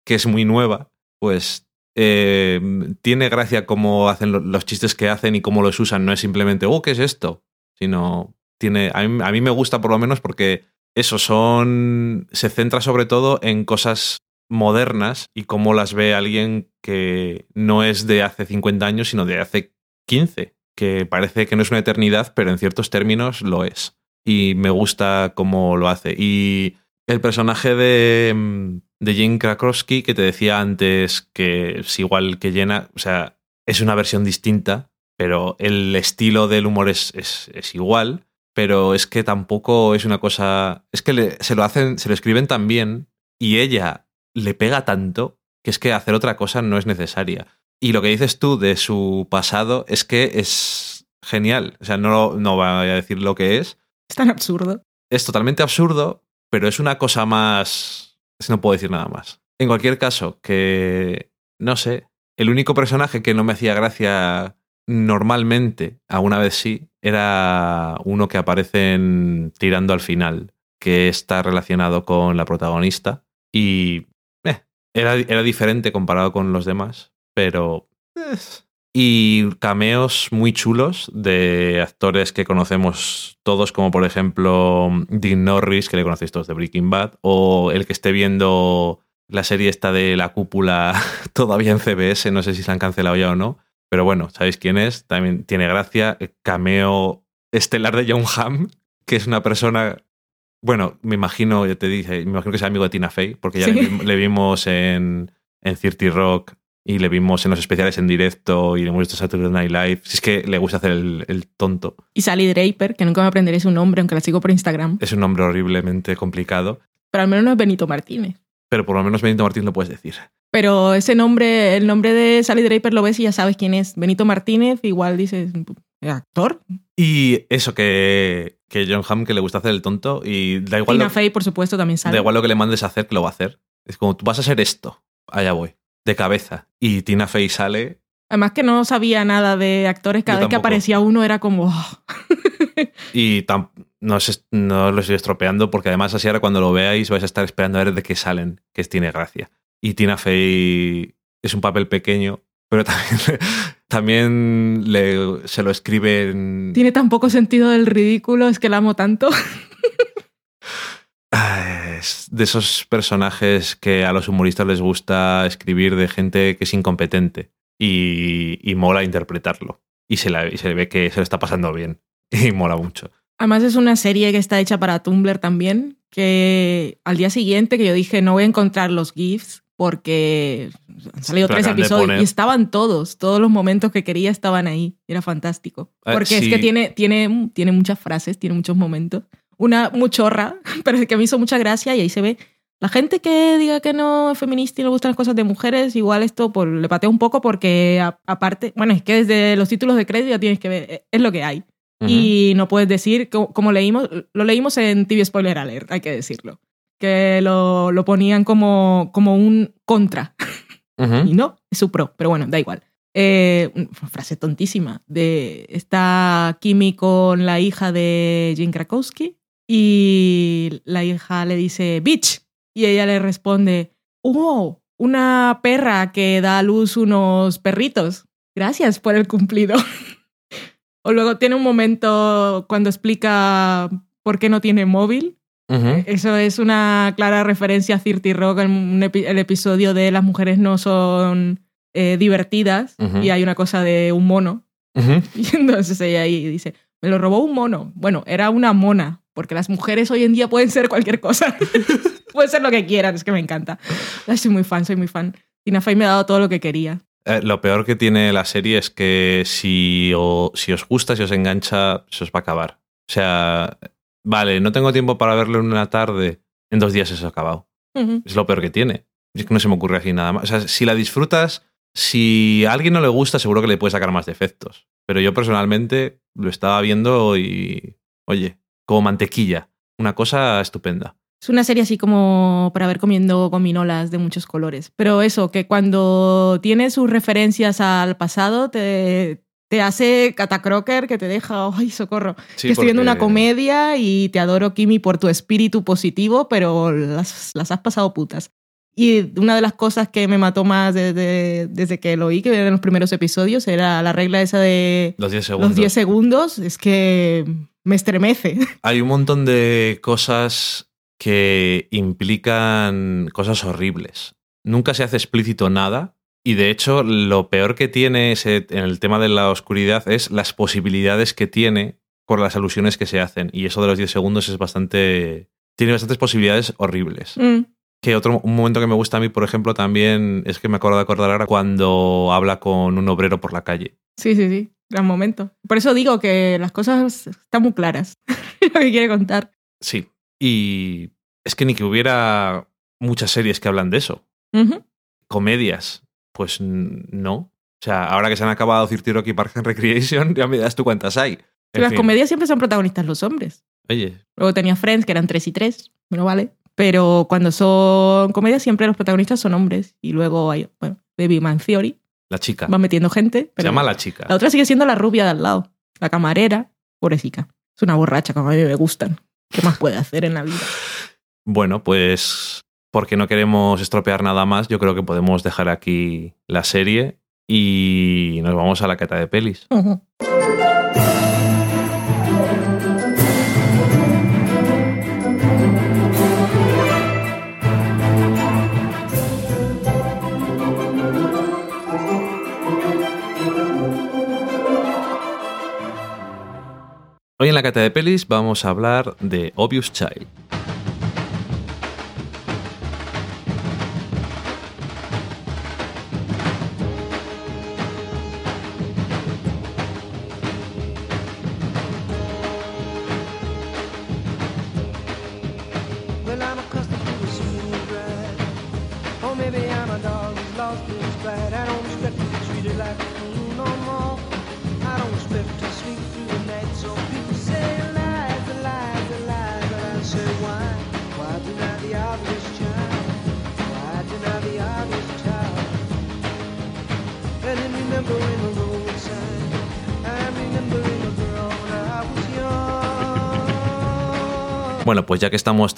que es muy nueva, pues eh, tiene gracia cómo hacen lo- los chistes que hacen y cómo los usan. No es simplemente, oh, ¿qué es esto? Sino tiene. A mí, a mí me gusta por lo menos porque eso son. se centra sobre todo en cosas modernas y cómo las ve alguien que no es de hace 50 años, sino de hace 15, que parece que no es una eternidad, pero en ciertos términos lo es. Y me gusta cómo lo hace. Y el personaje de, mm, de Jane Krakowski, que te decía antes que es igual que Jenna, o sea, es una versión distinta, pero el estilo del humor es, es, es igual, pero es que tampoco es una cosa... Es que le- se lo hacen, se lo escriben tan bien y ella le pega tanto que es que hacer otra cosa no es necesaria. Y lo que dices tú de su pasado es que es genial. O sea, no, no voy a decir lo que es. Es tan absurdo. Es totalmente absurdo, pero es una cosa más... no puedo decir nada más. En cualquier caso, que... No sé. El único personaje que no me hacía gracia normalmente, alguna vez sí, era uno que aparece en tirando al final, que está relacionado con la protagonista. Y eh, era, era diferente comparado con los demás, pero... eh. Y cameos muy chulos de actores que conocemos todos, como por ejemplo Dean Norris, que le conocéis todos de Breaking Bad, o el que esté viendo la serie esta de la cúpula todavía en CBS, no sé si se han cancelado ya o no, pero bueno, sabéis quién es, también tiene gracia, el cameo estelar de John Hamm, que es una persona, bueno, me imagino, ya te dije, me imagino que es amigo de Tina Fey, porque ya Sí. le, le vimos en, en 30 Rock y le vimos en los especiales en directo y le hemos visto Saturday Night Live. Si es que le gusta hacer el, el tonto. Y Sally Draper, que nunca me aprenderé su nombre, aunque la sigo por Instagram. Es un nombre horriblemente complicado, Pero al menos no es Benito Martínez. pero por lo menos Benito Martín lo puedes decir. Pero ese nombre, el nombre de Sally Draper lo ves y ya sabes quién es. Benito Martínez, igual dices, ¿es actor? Y eso, que, que John Hamm que le gusta hacer el tonto y da igual, Tina lo, Fey, por supuesto, también sale. da igual lo que le mandes a hacer, que lo va a hacer. Es como, tú vas a hacer esto, allá voy, de cabeza. Y Tina Fey sale Además que no sabía nada de actores. Cada Yo vez que aparecía uno era como... "Oh". y tam- no, est- no lo estoy estropeando porque además así ahora cuando lo veáis vais a estar esperando a ver de qué salen, que tiene gracia. Y Tina Fey es un papel pequeño, pero también, también le- se lo escriben... Tiene tan poco sentido del ridículo, es que la amo tanto. Ah, Es de esos personajes que a los humoristas les gusta escribir de gente que es incompetente y, y mola interpretarlo. Y se, la- y se ve que se lo está pasando bien y mola mucho. Además es una serie que está hecha para Tumblr también, que al día siguiente que yo dije no voy a encontrar los GIFs porque han salido tres episodios y estaban todos, todos los momentos que quería estaban ahí. Era fantástico. Eh, Porque es que tiene, tiene, tiene muchas frases, tiene muchos momentos. Una muchorra, pero que me hizo mucha gracia y ahí se ve. La gente que diga que no es feminista y no le gustan las cosas de mujeres, igual esto pues, le patea un poco porque a- aparte, bueno, es que desde los títulos de crédito ya tienes que ver, eh, es lo que hay. Ujú. Y no puedes decir, co- como leímos, lo leímos en TV Spoiler Alert, hay que decirlo. Que lo, lo ponían como, como un contra. Ujú. Y no, es su pro, pero bueno, da igual. Eh, una frase tontísima. De, está Kimi con la hija de Jim Krakowski y la hija le dice, bitch. Y ella le responde, oh, una perra que da a luz unos perritos. Gracias por el cumplido. o luego tiene un momento cuando explica por qué no tiene móvil. Ujú. Eso es una clara referencia a Cirti Rock, el, el episodio de las mujeres no son eh, divertidas Ujú. y hay una cosa de un mono. Ujú. Y entonces ella ahí dice, me lo robó un mono. Bueno, era una mona, porque las mujeres hoy en día pueden ser cualquier cosa. pueden ser lo que quieran, es que me encanta. Soy muy fan, soy muy fan. Tina Fey me ha dado todo lo que quería. Eh, lo peor que tiene la serie es que si, o- si os gusta, si os engancha, se os va a acabar. O sea, vale, no tengo tiempo para verlo en una tarde, en dos días eso ha acabado. Es lo peor que tiene. Es que no se me ocurre aquí nada más. O sea, si la disfrutas, si a alguien no le gusta, seguro que le puede sacar más defectos. Pero yo personalmente lo estaba viendo y, oye, como mantequilla. Una cosa estupenda. Es una serie así como para ver comiendo gominolas de muchos colores. Pero eso, que cuando tiene sus referencias al pasado, te, te hace catacroker que te deja, ay, socorro. Sí, que estoy viendo una comedia y te adoro, Kimi, por tu espíritu positivo, pero las, las has pasado putas. Y una de las cosas que me mató más desde, desde que lo oí, que en los primeros episodios, era la regla esa de Los 10 segundos. los 10 segundos. Es que me estremece. Hay un montón de cosas que implican cosas horribles. Nunca se hace explícito nada. Y de hecho, lo peor que tiene ese- en el tema de la oscuridad es las posibilidades que tiene por las alusiones que se hacen. Y eso de los 10 segundos es bastante. Tiene bastantes posibilidades horribles. Mm. Que otro un momento que me gusta a mí, por ejemplo, también es que me acuerdo de acordar ahora cuando habla con un obrero por la calle. Sí, sí, sí. Gran momento. Por eso digo que las cosas están muy claras. lo que quiere contar. Sí. Y es que ni que hubiera muchas series que hablan de eso. Comedias, pues no. O sea, ahora que se han acabado Cirti Rock y Parks and Recreation, ya me das tú cuántas hay. En las fin. comedias siempre son protagonistas los hombres. Oye, Luego tenía Friends, que eran tres y tres, pero vale. Pero cuando son comedias, siempre los protagonistas son hombres. Y luego hay, bueno, Baby Man Theory, la chica. va metiendo gente. Se Pero llama la chica. la otra sigue siendo la rubia de al lado, la camarera, pobrecita. Es una borracha, como a mí me gustan. ¿Qué más puede hacer en la vida? Bueno, pues porque no queremos estropear nada más, yo creo que podemos dejar aquí la serie y nos vamos a la cata de pelis. Ujú. Hoy en la cata de pelis vamos a hablar de Obvious Child.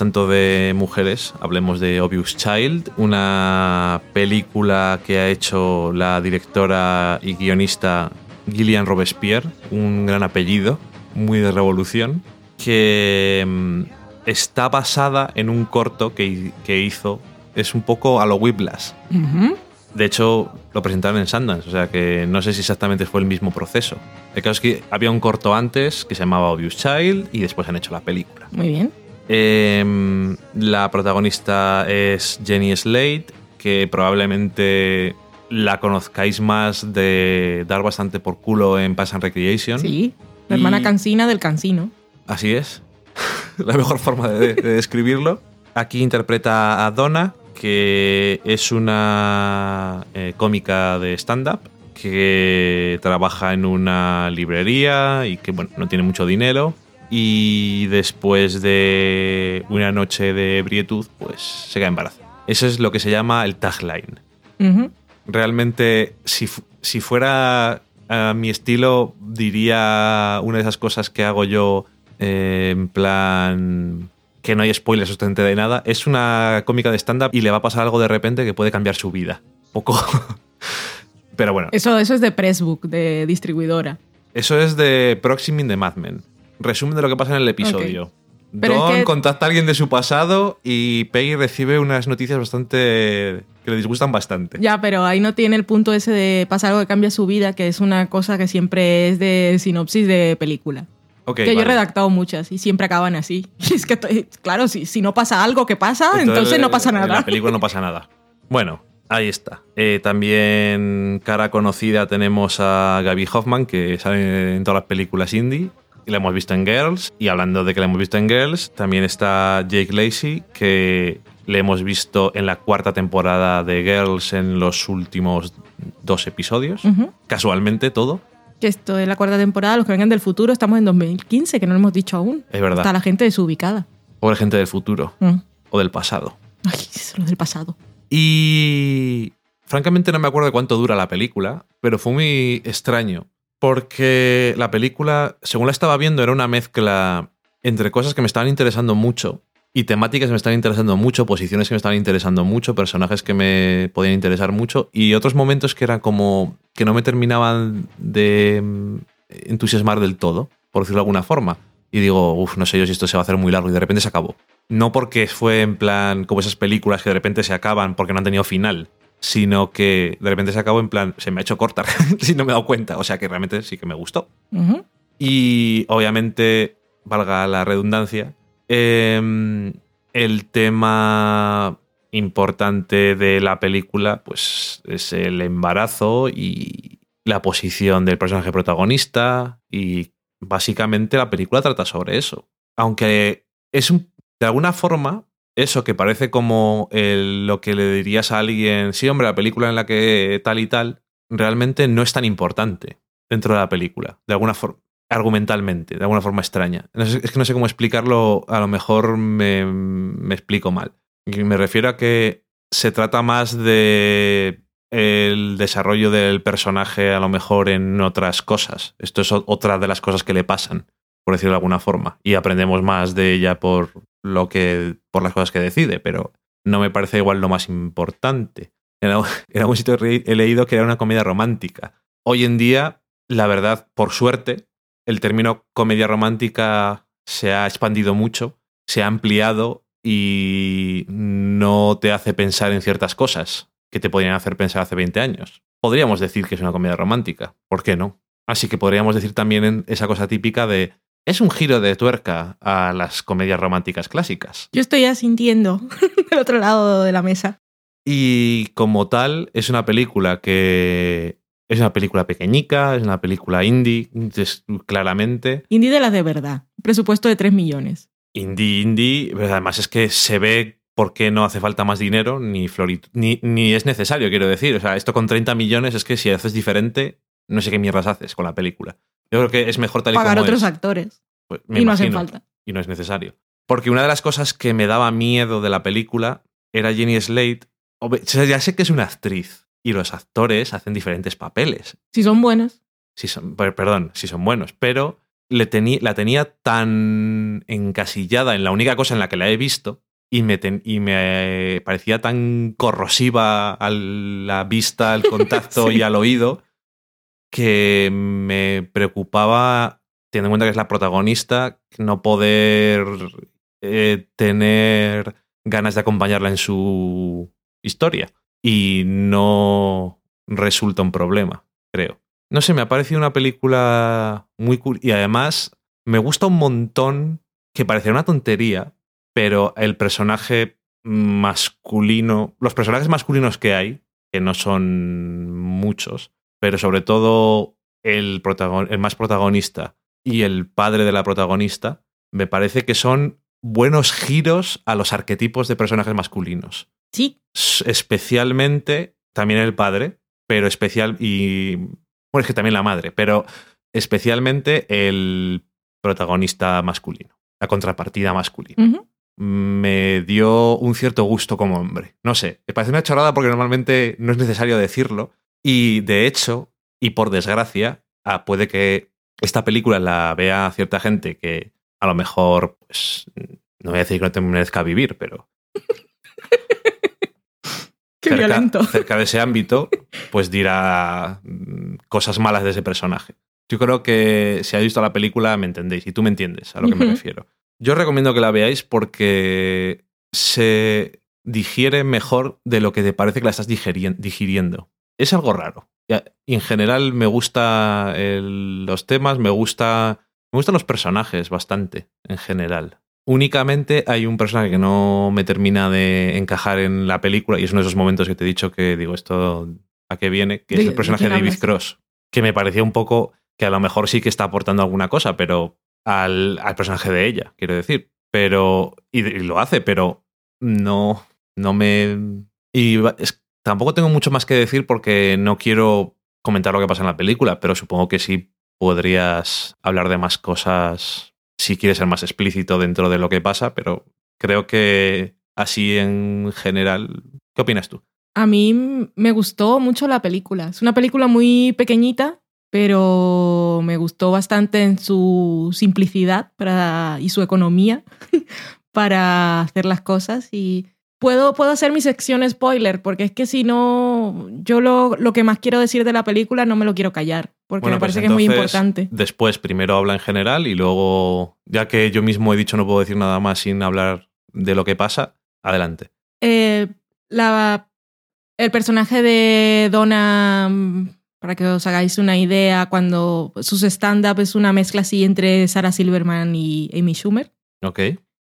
Tanto de mujeres, hablemos de Obvious Child, una película que ha hecho la directora y guionista Gillian Robespierre, un gran apellido, muy de revolución, que mm, está basada en un corto que, que hizo, es un poco a lo Whiplash. De hecho, lo presentaron en Sundance, o sea que no sé si exactamente fue el mismo proceso. El caso es que había un corto antes que se llamaba Obvious Child y después han hecho la película. Muy bien. Em, la protagonista es Jenny Slate, que probablemente la conozcáis más de dar bastante por culo en Pass and Recreation. Sí. La hermana cansina del cansino. Así es. la mejor forma de, de describirlo. Aquí interpreta a Donna, que es una eh, cómica de stand-up que trabaja en una librería y que bueno, no tiene mucho dinero. Y después de una noche de ebrietud, pues se cae embarazada. Eso es lo que se llama el tagline realmente, si, si fuera a mi estilo, diría una de esas cosas que hago yo eh, en plan que no hay spoilers absolutamente de nada. Es una cómica de stand-up y le va a pasar algo de repente que puede cambiar su vida. Poco. Pero bueno, Eso, eso es de Pressbook, de distribuidora. eso es de Proximing de Mad Men. Resumen de lo que pasa en el episodio. Pero es Don que- contacta a alguien de su pasado y Peggy recibe unas noticias bastante. que le disgustan bastante. Ya, pero ahí no tiene el punto ese de pasar algo que cambia su vida, que es una cosa que siempre es de sinopsis de película. Que yo he redactado muchas y siempre acaban así. Y es que, claro, si, si no pasa algo que pasa, entonces, no pasa En la nada. película no pasa nada. Bueno, ahí está. Eh, también, cara conocida, tenemos a Gaby Hoffman, que sale en todas las películas indie. Y la hemos visto en Girls. Y hablando de que la hemos visto en Girls, también está Jake Lacey, que le hemos visto en la cuarta temporada de Girls en los últimos dos episodios. Casualmente todo. Que esto es la cuarta temporada, los que vengan del futuro, estamos en 2015, que no lo hemos dicho aún. Es verdad. Está la gente desubicada. Pobre gente del futuro Mm. o del pasado. Ay, eso es lo del pasado. Y francamente no me acuerdo de cuánto dura la película, pero fue muy extraño. Porque la película, según la estaba viendo, era una mezcla entre cosas que me estaban interesando mucho y temáticas que me estaban interesando mucho, posiciones que me estaban interesando mucho, personajes que me podían interesar mucho y otros momentos que eran como que no me terminaban de mm, entusiasmar del todo, por decirlo de alguna forma. Y digo, uff, no sé yo si esto se va a hacer muy largo y de repente se acabó. No porque fue en plan como esas películas que de repente se acaban porque no han tenido final, sino que de repente se acabó en plan, se me ha hecho corta, si no me he dado cuenta. O sea que realmente sí que me gustó. Y obviamente, valga la redundancia, em, el tema importante de la película pues es el embarazo y la posición del personaje protagonista y básicamente la película trata sobre eso. Aunque es un, de alguna forma eso que parece como lo que le dirías a alguien, sí hombre, la película en la que tal y tal, realmente no es tan importante dentro de la película, de alguna forma argumentalmente, de alguna forma extraña. Es que no sé cómo explicarlo, a lo mejor me, explico mal. Me refiero a que se trata más de el desarrollo del personaje a lo mejor en otras cosas. Esto es otra de las cosas que le pasan, por decirlo de alguna forma. Y aprendemos más de ella por lo que. por las cosas que decide, pero no me parece igual lo más importante. En algún, sitio he leído que era una comedia romántica. Hoy en día, la verdad, por suerte, el término comedia romántica se ha expandido mucho, se ha ampliado y no te hace pensar en ciertas cosas que te podrían hacer pensar hace 20 años. Podríamos decir que es una comedia romántica, ¿por qué no? Así que podríamos decir también esa cosa típica de es un giro de tuerca a las comedias románticas clásicas. Yo estoy asintiendo del otro lado de la mesa. Y como tal, es una película que es una película pequeñica, es una película indie, es- claramente. Indie de las de verdad. Presupuesto de 3 millones. Indie, indie, pero además es que se ve por qué no hace falta más dinero, ni, florit ni, ni es necesario, quiero decir. O sea, esto con 30 millones es que si haces diferente, no sé qué mierdas haces con la película. Yo creo que es mejor tal y Pagar como otros es. actores. Pues, y no hacen falta. Y no es necesario. Porque una de las cosas que me daba miedo de la película era Jenny Slate. O sea, ya sé que es una actriz y los actores hacen diferentes papeles. Si son buenas. Si son, per- perdón, si son buenos, pero le teni- la tenía tan encasillada en la única cosa en la que la he visto y me, ten- y me parecía tan corrosiva a la vista, al contacto Sí. y al oído que me preocupaba, teniendo en cuenta que es la protagonista, no poder eh, tener ganas de acompañarla en su historia. Y no resulta un problema, creo. No sé, me ha parecido una película muy cool. Y además, me gusta un montón, que parecía una tontería, pero el personaje masculino, los personajes masculinos que hay, que no son muchos, pero sobre todo el, protagon- el más protagonista y el padre de la protagonista, me parece que son buenos giros a los arquetipos de personajes masculinos. Sí, Especialmente también el padre, pero especial y bueno, es que también la madre, pero especialmente el protagonista masculino, la contrapartida masculina. Me dio un cierto gusto como hombre. No sé, me parece una chorrada porque normalmente no es necesario decirlo. Y de hecho, y por desgracia, ah, puede que esta película la vea cierta gente que a lo mejor, pues, no voy a decir que no te merezca vivir, pero qué cerca, violento. cerca de ese ámbito, pues dirá mm, cosas malas de ese personaje. Yo creo que si habéis visto la película me entendéis y tú me entiendes a lo que me refiero. Yo recomiendo que la veáis porque se digiere mejor de lo que te parece que la estás digiriendo. Es algo raro. Y en general me gusta el- los temas, me gusta me gustan los personajes bastante en general. Únicamente hay un personaje que no me termina de encajar en la película y es uno de esos momentos que te he dicho que digo esto a qué viene, que es ¿De- el personaje de David? Cross, que me parecía un poco que a lo mejor sí que está aportando alguna cosa, pero al, al personaje de ella, quiero decir. Pero, y, y lo hace, pero no, no me... Y es- tampoco tengo mucho más que decir porque no quiero comentar lo que pasa en la película, pero supongo que sí podrías hablar de más cosas si quieres ser más explícito dentro de lo que pasa, pero creo que así en general, ¿qué opinas tú? A mí me gustó mucho la película. Es una película muy pequeñita, pero me gustó bastante en su simplicidad para, y su economía para hacer las cosas. Y puedo, puedo hacer mi sección spoiler, porque es que si no, yo lo, lo que más quiero decir de la película no me lo quiero callar, porque Bueno, me pues parece que es muy importante. Después, primero habla en general y luego, ya que yo mismo he dicho no puedo decir nada más sin hablar de lo que pasa, adelante. Eh, la, el personaje de Donna, mm, para que os hagáis una idea, cuando sus stand-up es una mezcla así entre Sarah Silverman y Amy Schumer. Ok.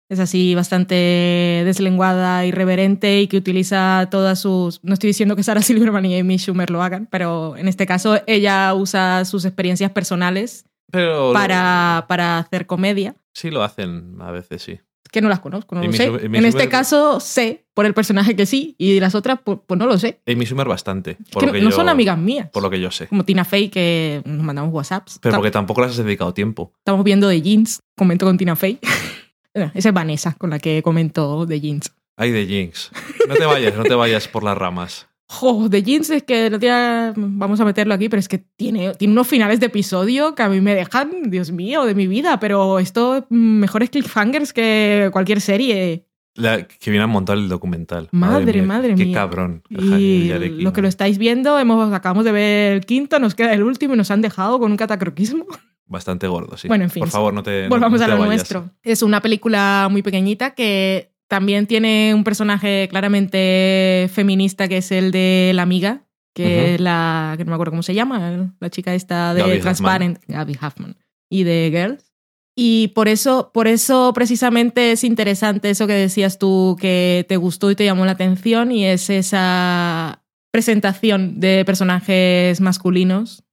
Es así bastante deslenguada, irreverente y que utiliza todas sus... No estoy diciendo que Sarah Silverman y Amy Schumer lo hagan, pero en este caso ella usa sus experiencias personales Pero para, para hacer comedia. sí lo hacen a veces, sí. Que no las conozco, no lo Amy sé. Schumer- Amy en este caso sé por el personaje que sí y las otras pues, pues no lo sé. Amy Schumer bastante. Por lo no, que no yo- son amigas mías. Por lo que yo sé. Como Tina Fey, que nos mandamos WhatsApps. Pero porque tampoco les has dedicado tiempo. Estamos viendo The Jeans, comento con Tina Fey. Bueno, Esa es Vanessa con la que comento The Jeans. Ay, de Jinx. No te vayas, no te vayas por las ramas. Jo, The Jeans es que no tiene- vamos a meterlo aquí, pero es que tiene, tiene unos finales de episodio que a mí me dejan, Dios mío, de mi vida. Pero esto, mm, mejores cliffhangers que cualquier serie. La- que viene a montar el documental. Madre, madre qué mía. cabrón. Y Yareki. lo que lo estáis viendo, hemos, acabamos de ver el quinto, nos queda el último y nos han dejado con un catacroquismo. Bastante gordo, sí. Bueno, en fin, Por favor, no te. no- Volvamos no a te lo nuestro. Es una película muy pequeñita que también tiene un personaje claramente feminista que es el de la amiga, que Ujú. es la que no me acuerdo cómo se llama, la chica esta de Gaby Transparent, Gaby Huffman, y de Girls. Y por eso, por eso precisamente es interesante eso que decías tú que te gustó y te llamó la atención y es esa presentación de personajes masculinos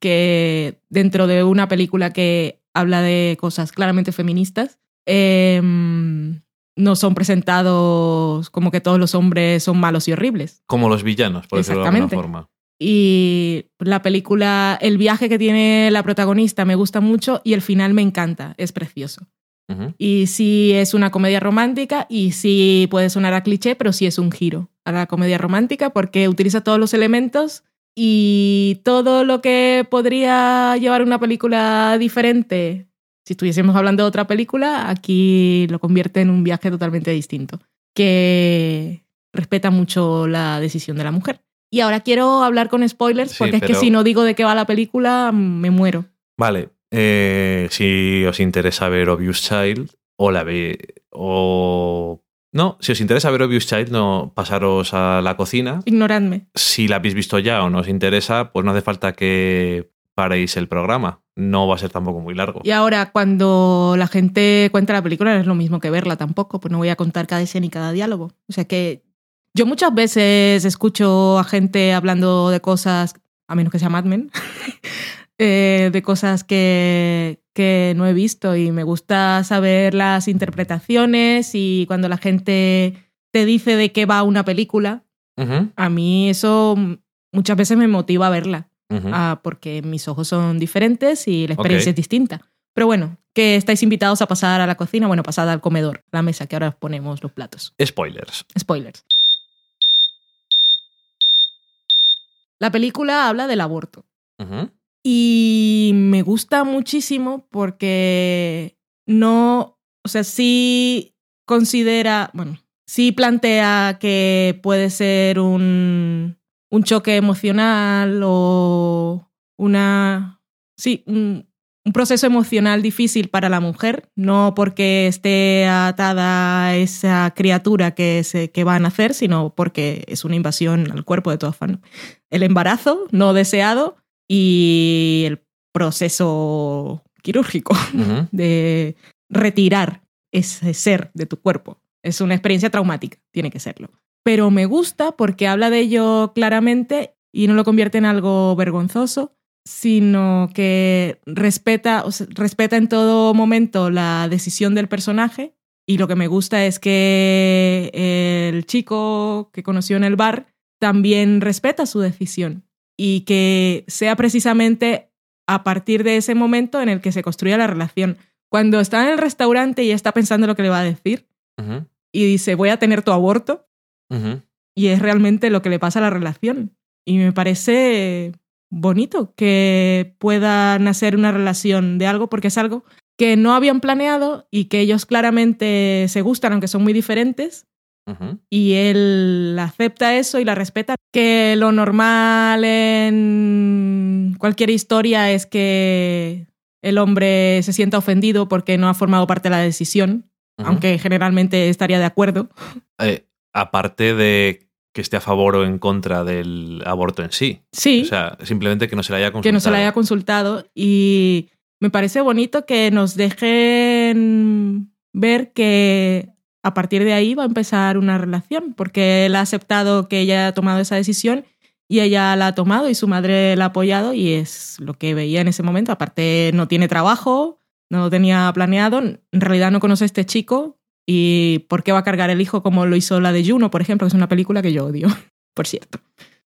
que dentro de una película que habla de cosas claramente feministas, eh, no son presentados como que todos los hombres son malos y horribles. Como los villanos, por decirlo de alguna forma. Y la película, el viaje que tiene la protagonista me gusta mucho y el final me encanta, es precioso. Y sí es una comedia romántica y sí puede sonar a cliché, pero sí es un giro a la comedia romántica porque utiliza todos los elementos y todo lo que podría llevar una película diferente Si estuviésemos hablando de otra película, aquí lo convierte en un viaje totalmente distinto, que respeta mucho la decisión de la mujer. Y ahora quiero hablar con spoilers, Sí, porque es que si no digo de qué va la película, me muero. Vale, eh, si os interesa ver Obvious Child, o la ve. O. No, si os interesa ver Obvious Child, no pasaros a la cocina. Ignoradme. Si la habéis visto ya o no os interesa, pues no hace falta que paréis el programa. No va a ser tampoco muy largo. Y ahora, cuando la gente cuenta la película, no es lo mismo que verla tampoco, pues no voy a contar cada escena y cada diálogo. O sea que yo muchas veces escucho a gente hablando de cosas, a menos que sea Mad Men, eh, de cosas que, que no he visto y me gusta saber las interpretaciones y cuando la gente te dice de qué va una película, a mí eso muchas veces me motiva a verla. Ah, porque mis ojos son diferentes y la experiencia es distinta. Pero bueno, que estáis invitados a pasar a la cocina, bueno, pasad al comedor, a la mesa, que ahora os ponemos los platos. Spoilers. Spoilers. La película habla del aborto. Y me gusta muchísimo porque no, o sea, sí considera, bueno, sí plantea que puede ser un, un choque emocional o una, sí, un, un proceso emocional difícil para la mujer, no porque esté atada a esa criatura que, se, que va a nacer, sino porque es una invasión al cuerpo de todas formas. El embarazo no deseado y el proceso quirúrgico de retirar ese ser de tu cuerpo. Es una experiencia traumática, tiene que serlo. Pero me gusta porque habla de ello claramente y no lo convierte en algo vergonzoso, sino que respeta, o sea, respeta en todo momento la decisión del personaje. Y lo que me gusta es que el chico que conoció en el bar también respeta su decisión y que sea precisamente a partir de ese momento en el que se construye la relación. Cuando está en el restaurante y está pensando lo que le va a decir y dice, voy a tener tu aborto, y es realmente lo que le pasa a la relación. Y me parece bonito que pueda nacer una relación de algo, porque es algo que no habían planeado y que ellos claramente se gustan, aunque son muy diferentes, Y él acepta eso y la respeta. Que lo normal en cualquier historia es que el hombre se sienta ofendido porque no ha formado parte de la decisión, aunque generalmente estaría de acuerdo. Eh, aparte de que esté a favor o en contra del aborto en sí. Sí, O sea, simplemente que no se le haya consultado. que no se la haya consultado y me parece bonito que nos dejen ver que a partir de ahí va a empezar una relación, porque él ha aceptado que ella ha tomado esa decisión y ella la ha tomado y su madre la ha apoyado y es lo que veía en ese momento. Aparte, no tiene trabajo, no lo tenía planeado, en realidad no conoce a este chico y ¿por qué va a cargar el hijo como lo hizo la de Juno, por ejemplo, que es una película que yo odio, por cierto?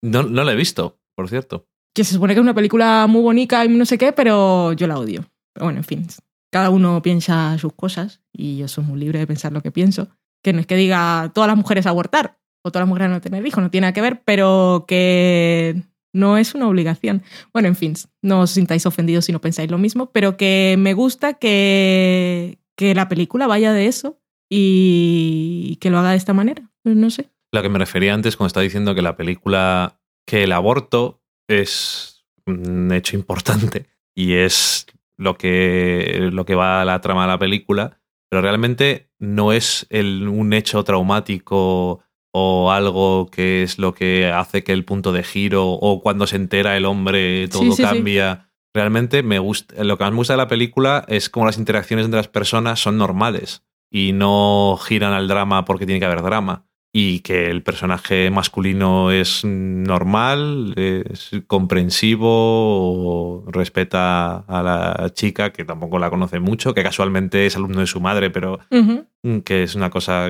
No, no la he visto, por cierto. que se supone que es una película muy bonita y no sé qué, pero yo la odio. Pero bueno, en fin, cada uno piensa sus cosas y yo soy muy libre de pensar lo que pienso. Que no es que diga todas las mujeres abortar o todas las mujeres no tener hijos, no tiene nada que ver, pero que no es una obligación. Bueno, en fin, no os sintáis ofendidos si no pensáis lo mismo, pero que me gusta que, que la película vaya de eso y que lo haga de esta manera. No sé. Lo que me refería antes cuando estaba diciendo que la película, que el aborto es un hecho importante y es lo que, lo que va a la trama de la película, pero realmente no es el- un hecho traumático o algo que es lo que hace que el punto de giro o cuando se entera el hombre todo Sí, sí, sí. cambia. Realmente me gusta, lo que más me gusta de la película es cómo las interacciones entre las personas son normales y no giran al drama porque tiene que haber drama y que el personaje masculino es normal, es comprensivo, respeta a la chica que tampoco la conoce mucho, que casualmente es alumno de su madre, pero mm, que es una cosa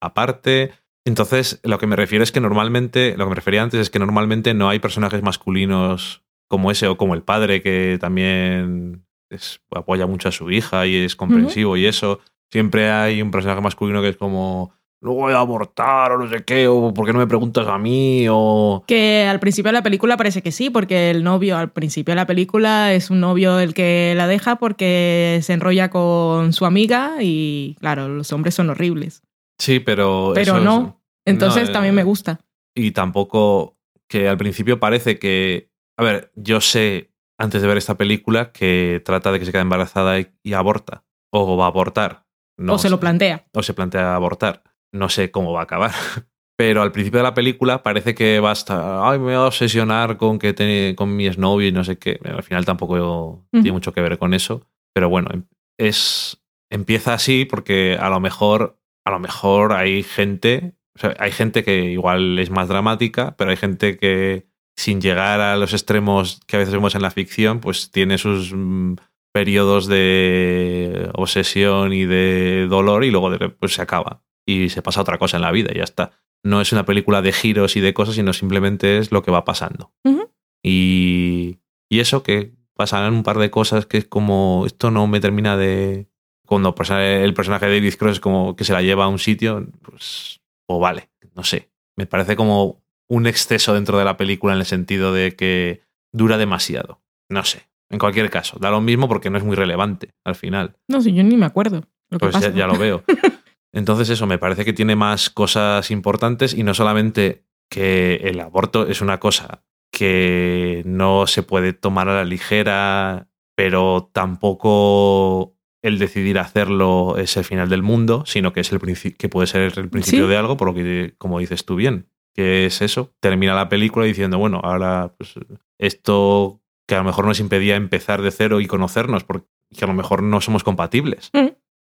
aparte. Entonces, lo que me refiero es que normalmente, lo que me refería antes es que normalmente no hay personajes masculinos como ese o como el padre que también es- apoya mucho a su hija y es comprensivo y eso. Siempre hay un personaje masculino que es como no voy a abortar o no sé qué, o por qué no me preguntas a mí, o... Que al principio de la película parece que sí, porque el novio al principio de la película es un novio el que la deja porque se enrolla con su amiga y claro, los hombres son horribles. Sí, pero... Pero eso es- no. Entonces No, también eh, me gusta. Y tampoco que al principio parece que... A ver, yo sé antes de ver esta película que trata de que se queda embarazada y, y aborta. O va a abortar. No o se lo plantea. o se plantea abortar. No sé cómo va a acabar. Pero al principio de la película parece que va a estar, ay, me voy a obsesionar con que te- con mi exnovio y no sé qué. Al final tampoco tiene mucho que ver con eso. Pero bueno, em- es empieza así porque a lo mejor a lo mejor hay gente, o sea, hay gente que igual es más dramática, pero hay gente que sin llegar a los extremos que a veces vemos en la ficción, pues tiene sus mm, periodos de obsesión y de dolor y luego de- pues se acaba y se pasa otra cosa en la vida y ya está. No es una película de giros y de cosas, sino simplemente es lo que va pasando. Y, y eso que pasan un par de cosas que es como esto no me termina de cuando el personaje de David Cross es como que se la lleva a un sitio, pues o vale, no sé. Me parece como un exceso dentro de la película en el sentido de que dura demasiado. No sé. En cualquier caso, da lo mismo porque no es muy relevante al final. No sé, yo ni me acuerdo. Lo que Pues ya, pasa. ya lo veo. Entonces eso, me parece que tiene más cosas importantes y no solamente que el aborto es una cosa que no se puede tomar a la ligera, pero tampoco el decidir hacerlo es el final del mundo, sino que es el que puede ser el principio Sí. de algo, por lo que, como dices tú bien, que es eso, termina la película diciendo, bueno, ahora pues, esto que a lo mejor nos impedía empezar de cero y conocernos, porque a lo mejor no somos compatibles. Mm.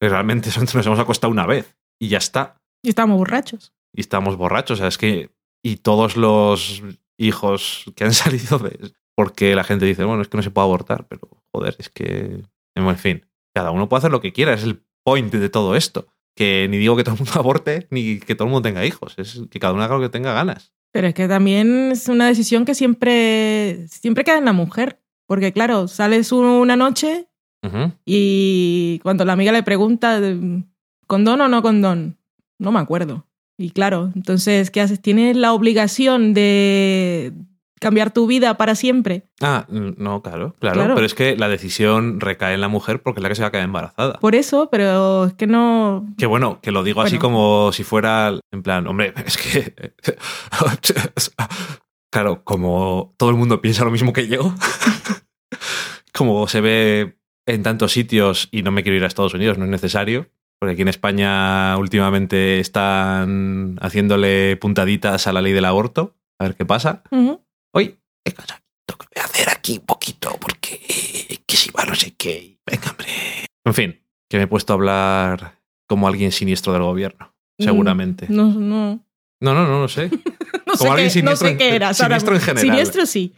Realmente nos hemos acostado una vez y ya está. Y estamos borrachos. Y estamos borrachos. O sea, es que. Y todos los hijos que han salido de. Porque la gente dice, bueno, es que no se puede abortar, pero joder, es que. En fin, cada uno puede hacer lo que quiera. Es el point de todo esto. Que ni digo que todo el mundo aborte, ni que todo el mundo tenga hijos. Es que cada uno haga lo que tenga ganas. Pero es que también es una decisión que siempre, siempre queda en la mujer. Porque claro, sales una noche Y cuando la amiga le pregunta, ¿condón o no condón? No me acuerdo. Y claro, entonces, ¿qué haces? Tienes la obligación de cambiar tu vida para siempre. Ah, no, claro, claro, Claro. Pero es que la decisión recae en la mujer porque es la que se va a quedar embarazada. Por eso, pero es que no... Que bueno, que lo digo así como si fuera, en plan, hombre, es que... claro, como todo el mundo piensa lo mismo que yo, como se ve en tantos sitios y no me quiero ir a Estados Unidos, no es necesario, porque aquí en España últimamente están haciéndole puntaditas a la ley del aborto, a ver qué pasa. Oye, venga, lo que voy a hacer aquí un poquito, porque eh, que si va no sé qué. Venga, hombre. En fin, que me he puesto a hablar como alguien siniestro del gobierno, seguramente. No, no, No, no, no, no sé. no, sé, Como alguien qué, no siniestro sé qué ahora siniestro en general. Siniestro sí.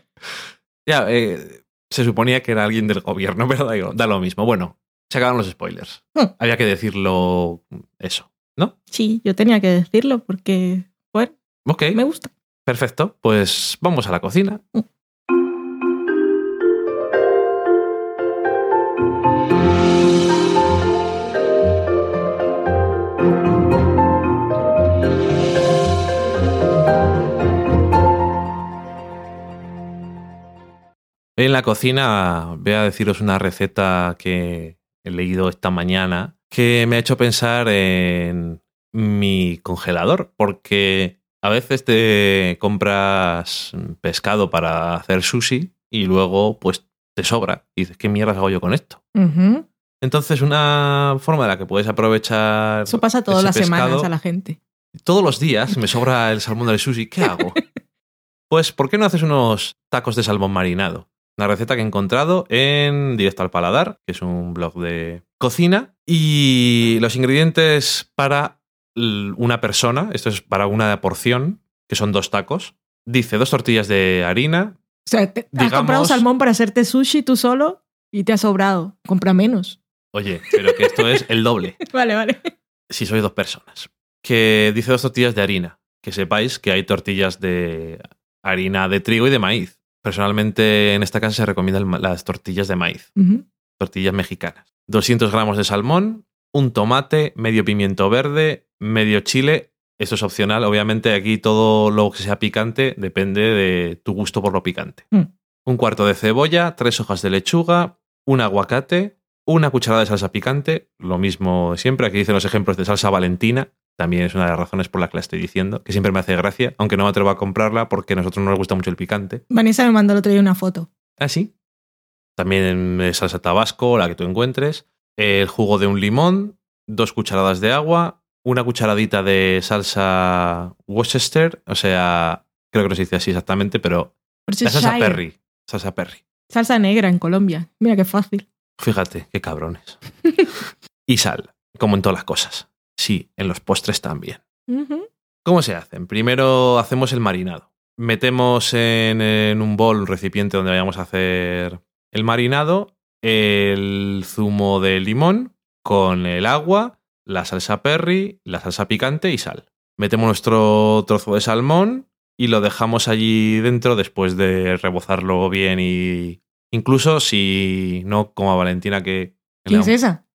Ya, eh, se suponía que era alguien del gobierno, pero da, lo mismo. Bueno, se acabaron los spoilers. Hmm. Había que decirlo eso, ¿no? Sí, yo tenía que decirlo porque, bueno, Ok, me gusta. perfecto. Pues vamos a la cocina. Hoy en la cocina voy a deciros una receta que he leído esta mañana que me ha hecho pensar en mi congelador, porque a veces te compras pescado para hacer sushi y luego pues te sobra y dices, ¿qué mierdas hago yo con esto? Entonces una forma de la que puedes aprovechar Eso pasa todas las semanas a la gente. todos los días me sobra el salmón del sushi, ¿qué hago? Pues, ¿por qué no haces unos tacos de salmón marinado? Una receta que he encontrado en Directo al Paladar, que es un blog de cocina. Y los ingredientes para una persona, esto es para una porción, que son dos tacos. Dice dos tortillas de harina. O sea, te, has comprado salmón para hacerte sushi tú solo y te ha sobrado. Compra menos. Oye, pero que esto es el doble. Vale, vale. si sois dos personas. Que dice dos tortillas de harina. Que sepáis que hay tortillas de harina de trigo y de maíz. Personalmente, en esta casa se recomiendan las tortillas de maíz, tortillas mexicanas. 200 gramos de salmón, un tomate, medio pimiento verde, medio chile. Esto es opcional. Obviamente aquí todo lo que sea picante depende de tu gusto por lo picante. Mm. Un cuarto de cebolla, tres hojas de lechuga, un aguacate, una cucharada de salsa picante, lo mismo siempre. Aquí dicen los ejemplos de salsa valentina. También es una de las razones por las que la estoy diciendo, que siempre me hace gracia, aunque no me atrevo a comprarla porque a nosotros no nos gusta mucho el picante. Vanessa me mandó el otro día una foto. Ah, sí. También salsa tabasco, la que tú encuentres. El jugo de un limón, dos cucharadas de agua, una cucharadita de salsa Worcester, o sea, creo que no se dice así exactamente, pero la salsa. Perry. Salsa Perry. Salsa negra en Colombia. Mira qué fácil. Fíjate, qué cabrones. y sal, como en todas las cosas. Sí, en los postres también. ¿Cómo se hacen? Primero hacemos el marinado. Metemos en, en un bol, un recipiente donde vayamos a hacer el marinado, el zumo de limón con el agua, la salsa perry, la salsa picante y sal. Metemos nuestro trozo de salmón y lo dejamos allí dentro después de rebozarlo bien y incluso si no como a Valentina que ¿Quién es esa?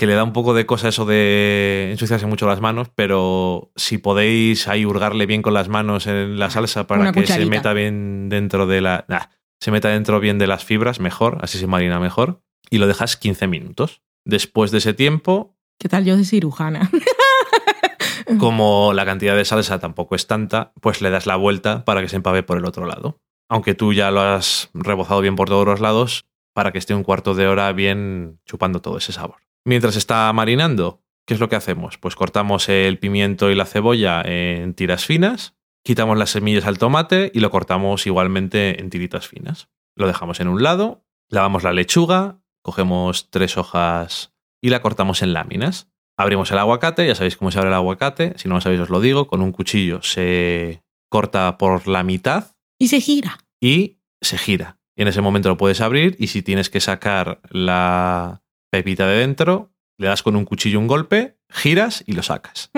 Que le da un poco de cosa eso de ensuciarse mucho las manos, pero si podéis ahí hurgarle bien con las manos en la salsa para Una que se meta bien dentro de la. nah, se meta dentro bien de las fibras, mejor, así se marina mejor. Y lo dejas 15 minutos. Después de ese tiempo, ¿Qué tal yo de cirujana? como la cantidad de salsa tampoco es tanta, pues le das la vuelta para que se empape por el otro lado. Aunque tú ya lo has rebozado bien por todos los lados, para que esté un cuarto de hora bien chupando todo ese sabor. Mientras está marinando, ¿qué es lo que hacemos? Pues cortamos el pimiento y la cebolla en tiras finas, quitamos las semillas al tomate y lo cortamos igualmente en tiritas finas. Lo dejamos en un lado, lavamos la lechuga, cogemos tres hojas y la cortamos en láminas. Abrimos el aguacate, ya sabéis cómo se abre el aguacate, si no lo sabéis os lo digo, con un cuchillo se corta por la mitad Y se gira. y se gira. Y en ese momento lo puedes abrir y si tienes que sacar la pepita de dentro, le das con un cuchillo un golpe, giras y lo sacas.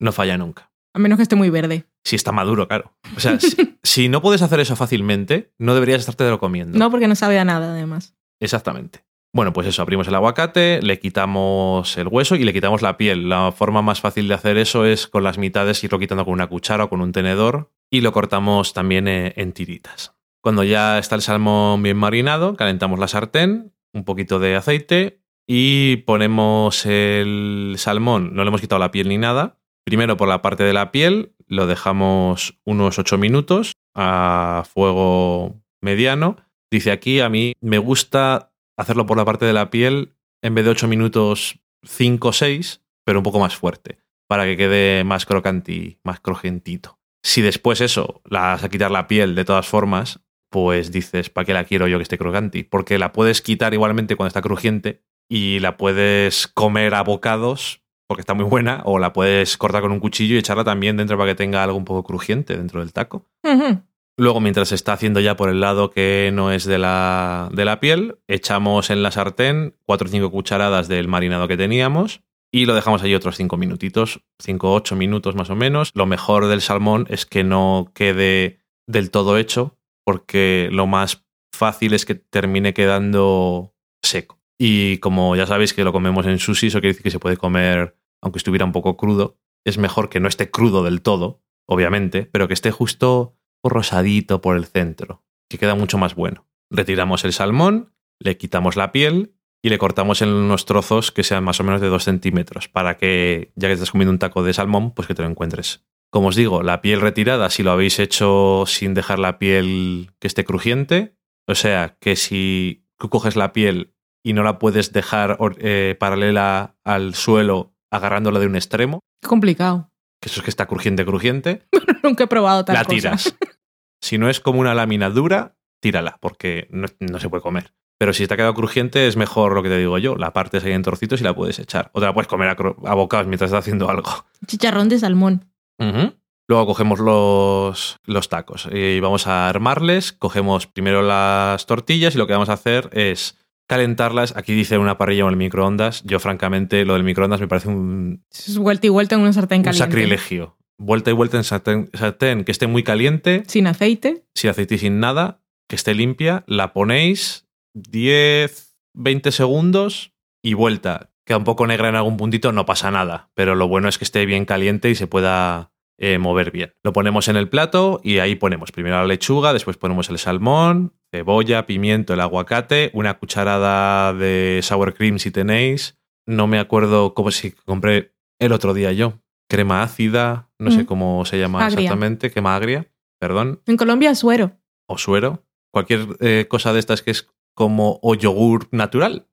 No falla nunca. A menos que esté muy verde. Si está maduro, claro. O sea, si, si no puedes hacer eso fácilmente, no deberías estarte lo comiendo. No, porque no sabe a nada, además. Exactamente. Bueno, pues eso, abrimos el aguacate, le quitamos el hueso y le quitamos la piel. La forma más fácil de hacer eso es con las mitades irlo quitando con una cuchara o con un tenedor y lo cortamos también eh, en tiritas. Cuando ya está el salmón bien marinado, calentamos la sartén, un poquito de aceite y ponemos el salmón, no le hemos quitado la piel ni nada. Primero por la parte de la piel, lo dejamos unos 8 minutos a fuego mediano. Dice aquí, a mí me gusta hacerlo por la parte de la piel en vez de 8 minutos 5 o 6, pero un poco más fuerte, para que quede más crocanti, más crujentito. Si después eso, la vas a quitar la piel de todas formas, pues dices, ¿para qué la quiero yo que esté crocanti? Porque la puedes quitar igualmente cuando está crujiente y la puedes comer a bocados porque está muy buena, o la puedes cortar con un cuchillo y echarla también dentro para que tenga algo un poco crujiente dentro del taco. Luego, mientras se está haciendo ya por el lado que no es de la, de la piel, echamos en la sartén 4 o 5 cucharadas del marinado que teníamos y lo dejamos allí otros 5 minutitos, 5 o 8 minutos más o menos. Lo mejor del salmón es que no quede del todo hecho, porque lo más fácil es que termine quedando seco. Y como ya sabéis que lo comemos en sushi, eso quiere decir que se puede comer, aunque estuviera un poco crudo. Es mejor que no esté crudo del todo, obviamente, pero que esté justo rosadito por el centro, que queda mucho más bueno. Retiramos el salmón, le quitamos la piel y le cortamos en unos trozos que sean más o menos de 2 centímetros, para que, ya que estás comiendo un taco de salmón, pues que te lo encuentres. Como os digo, la piel retirada, si lo habéis hecho sin dejar la piel que esté crujiente, o sea, que si tú coges la piel y no la puedes dejar eh, paralela al suelo agarrándola de un extremo, Qué complicado. que eso es que está crujiente, crujiente, Nunca he probado tal la cosa. tiras. si no es como una lámina dura, tírala, porque no, no se puede comer. Pero si te ha quedado crujiente, es mejor lo que te digo yo. La partes ahí en trocitos y la puedes echar. O te la puedes comer a, a bocados mientras estás haciendo algo. Chicharrón de salmón. Luego cogemos los, los tacos y vamos a armarles. Cogemos primero las tortillas y lo que vamos a hacer es calentarlas. Aquí dice una parrilla o el microondas. Yo, francamente, lo del microondas me parece un, Es vuelta y vuelta en una sartén un caliente. sacrilegio. Vuelta y vuelta en sartén, sartén que esté muy caliente, Sin aceite. sin aceite y sin nada, que esté limpia. La ponéis 10, 20 segundos y vuelta. Queda un poco negra en algún puntito, no pasa nada. Pero lo bueno es que esté bien caliente y se pueda eh, mover bien. Lo ponemos en el plato y ahí ponemos primero la lechuga, después ponemos el salmón, cebolla, pimiento, el aguacate, una cucharada de sour cream si tenéis. No me acuerdo cómo si compré el otro día yo. Crema ácida, no sé Mm. cómo se llama Agria. exactamente, crema agria, perdón, En Colombia suero. o suero. Cualquier eh, cosa de estas que es como o yogur natural.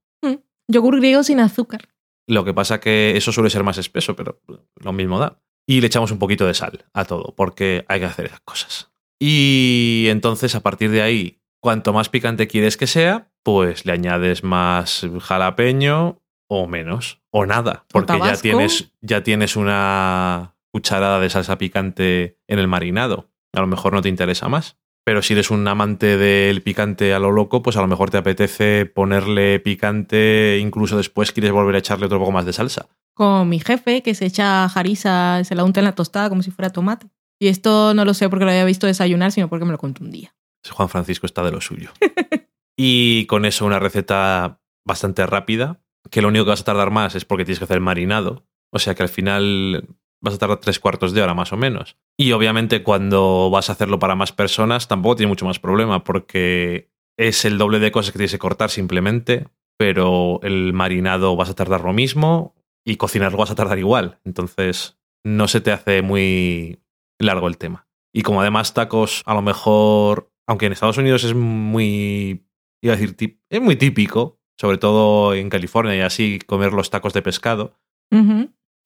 Yogur griego sin azúcar. Lo que pasa que eso suele ser más espeso, pero lo mismo da. Y le echamos un poquito de sal a todo, porque hay que hacer esas cosas. Y entonces, a partir de ahí, cuanto más picante quieres que sea, pues le añades más jalapeño o menos, o nada, porque ya tienes, ya tienes una cucharada de salsa picante en el marinado. A lo mejor no te interesa más. Pero si eres un amante del picante a lo loco, pues a lo mejor te apetece ponerle picante, incluso después quieres volver a echarle otro poco más de salsa. Con mi jefe, que se echa jarisa, se la unta en la tostada como si fuera tomate. Y esto no lo sé porque lo había visto desayunar, sino porque me lo contó un día. Juan Francisco está de lo suyo. y con eso una receta bastante rápida, que lo único que vas a tardar más es porque tienes que hacer el marinado. O sea que al final vas a tardar tres cuartos de hora más o menos. Y obviamente cuando vas a hacerlo para más personas tampoco tiene mucho más problema porque es el doble de cosas que tienes que cortar simplemente, pero el marinado vas a tardar lo mismo y cocinarlo vas a tardar igual. Entonces no se te hace muy largo el tema. Y como además tacos, a lo mejor, aunque en Estados Unidos es muy, iba a decir, es muy típico, sobre todo en California y así, comer los tacos de pescado.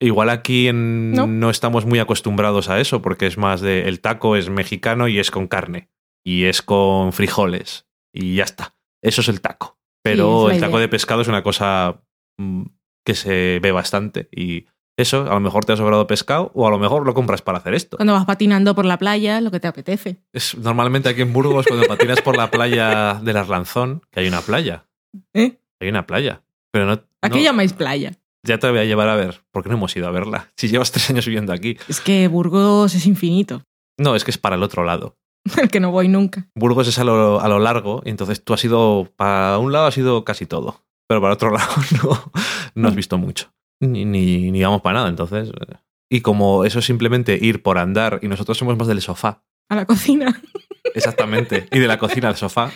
Igual aquí en- No. no. estamos muy acostumbrados a eso, porque es más de, el taco es mexicano y es con carne, y es con frijoles, y ya está. Eso es el taco. Pero el taco idea. de pescado es una cosa mm, que se ve bastante, y eso, a lo mejor te ha sobrado pescado, o a lo mejor lo compras para hacer esto. Cuando vas patinando por la playa, lo que te apetece. Es, normalmente aquí en Burgos, cuando patinas por la playa del Arlanzón, que hay una playa. ¿Eh? Hay una playa. Pero no. ¿A qué no- llamáis playa? Ya te voy a llevar a ver, porque no hemos ido a verla. Si llevas tres años viviendo aquí. Es que Burgos es infinito. No, es que es para el otro lado. El que no voy nunca. Burgos es a lo, a lo largo, y entonces tú has ido. Para un lado has ido casi todo. Pero para otro lado no, no has visto mucho. Ni, ni, ni vamos para nada, entonces. eh. Y como eso es simplemente ir por andar, y nosotros somos más del sofá. A la cocina. Exactamente. y de la cocina al sofá.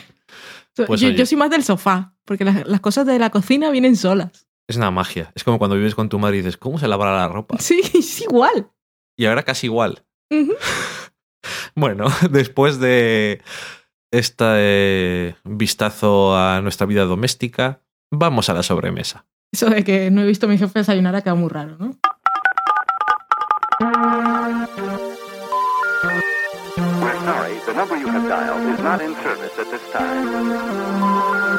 Pues yo, yo soy más del sofá, porque las, las cosas de la cocina vienen solas. Es una magia. Es como cuando vives con tu madre y dices, ¿cómo se lavará la ropa? Sí, es igual. Y ahora casi igual. Bueno, después de este vistazo a nuestra vida doméstica, vamos a la sobremesa. Eso de que no he visto a mi jefe desayunar ha quedado muy raro, ¿no? We're sorry, the number you have dialed is not in service at this time.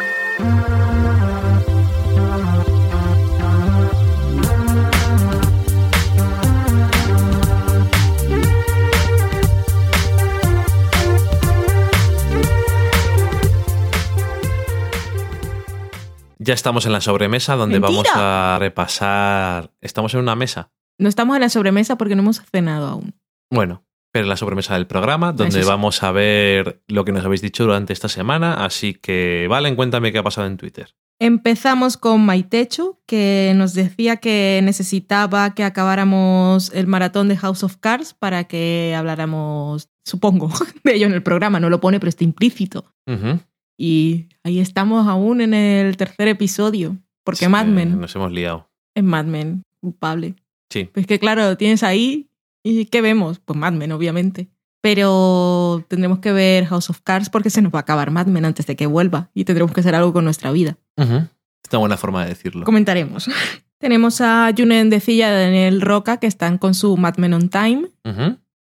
Ya estamos en la sobremesa donde ¡Mentira! vamos a repasar. Estamos en una mesa. No estamos en la sobremesa porque no hemos cenado aún. Bueno, pero en la sobremesa del programa, donde Eso sí. vamos a ver lo que nos habéis dicho durante esta semana. Así que, Valen, cuéntame qué ha pasado en Twitter. Empezamos con Maitechu, que nos decía que necesitaba que acabáramos el maratón de House of Cards para que habláramos, supongo, de ello en el programa. No lo pone, pero está implícito. Ujú. Y ahí estamos aún en el tercer episodio, porque Es Mad Men Nos hemos liado. es Mad Men, culpable. Sí. Pues que claro, lo tienes ahí y ¿qué vemos? Pues Mad Men, obviamente. Pero tendremos que ver House of Cards porque se nos va a acabar Mad Men antes de que vuelva y tendremos que hacer algo con nuestra vida. Ujú. Es una buena forma de decirlo. Comentaremos. Tenemos a Junen Decilla y a Daniel Roca que están con su Mad Men on Time,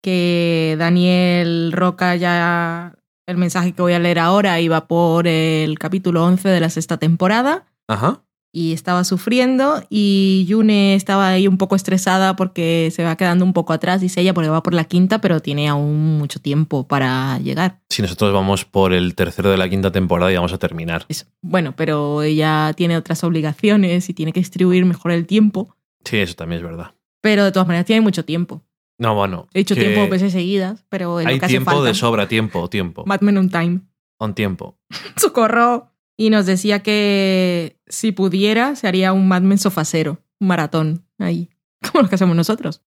que Daniel Roca ya... El mensaje que voy a leer ahora iba por el capítulo 11 de la sexta temporada Ajá. y estaba sufriendo y Yune estaba ahí un poco estresada porque se va quedando un poco atrás, dice ella, porque va por la quinta, pero tiene aún mucho tiempo para llegar. Si nosotros vamos por el tercero de la quinta temporada y vamos a terminar. Eso. Bueno, pero ella tiene otras obligaciones y tiene que distribuir mejor el tiempo, Sí, eso también es verdad. pero de todas maneras tiene mucho tiempo. No, bueno. He hecho tiempo veces seguidas, pero lo Hay que tiempo de sobra, tiempo, tiempo. Mad Men on Time. On tiempo. ¡Socorro! y nos decía que si pudiera se haría un Mad Men sofacero, un maratón ahí, como lo que hacemos nosotros.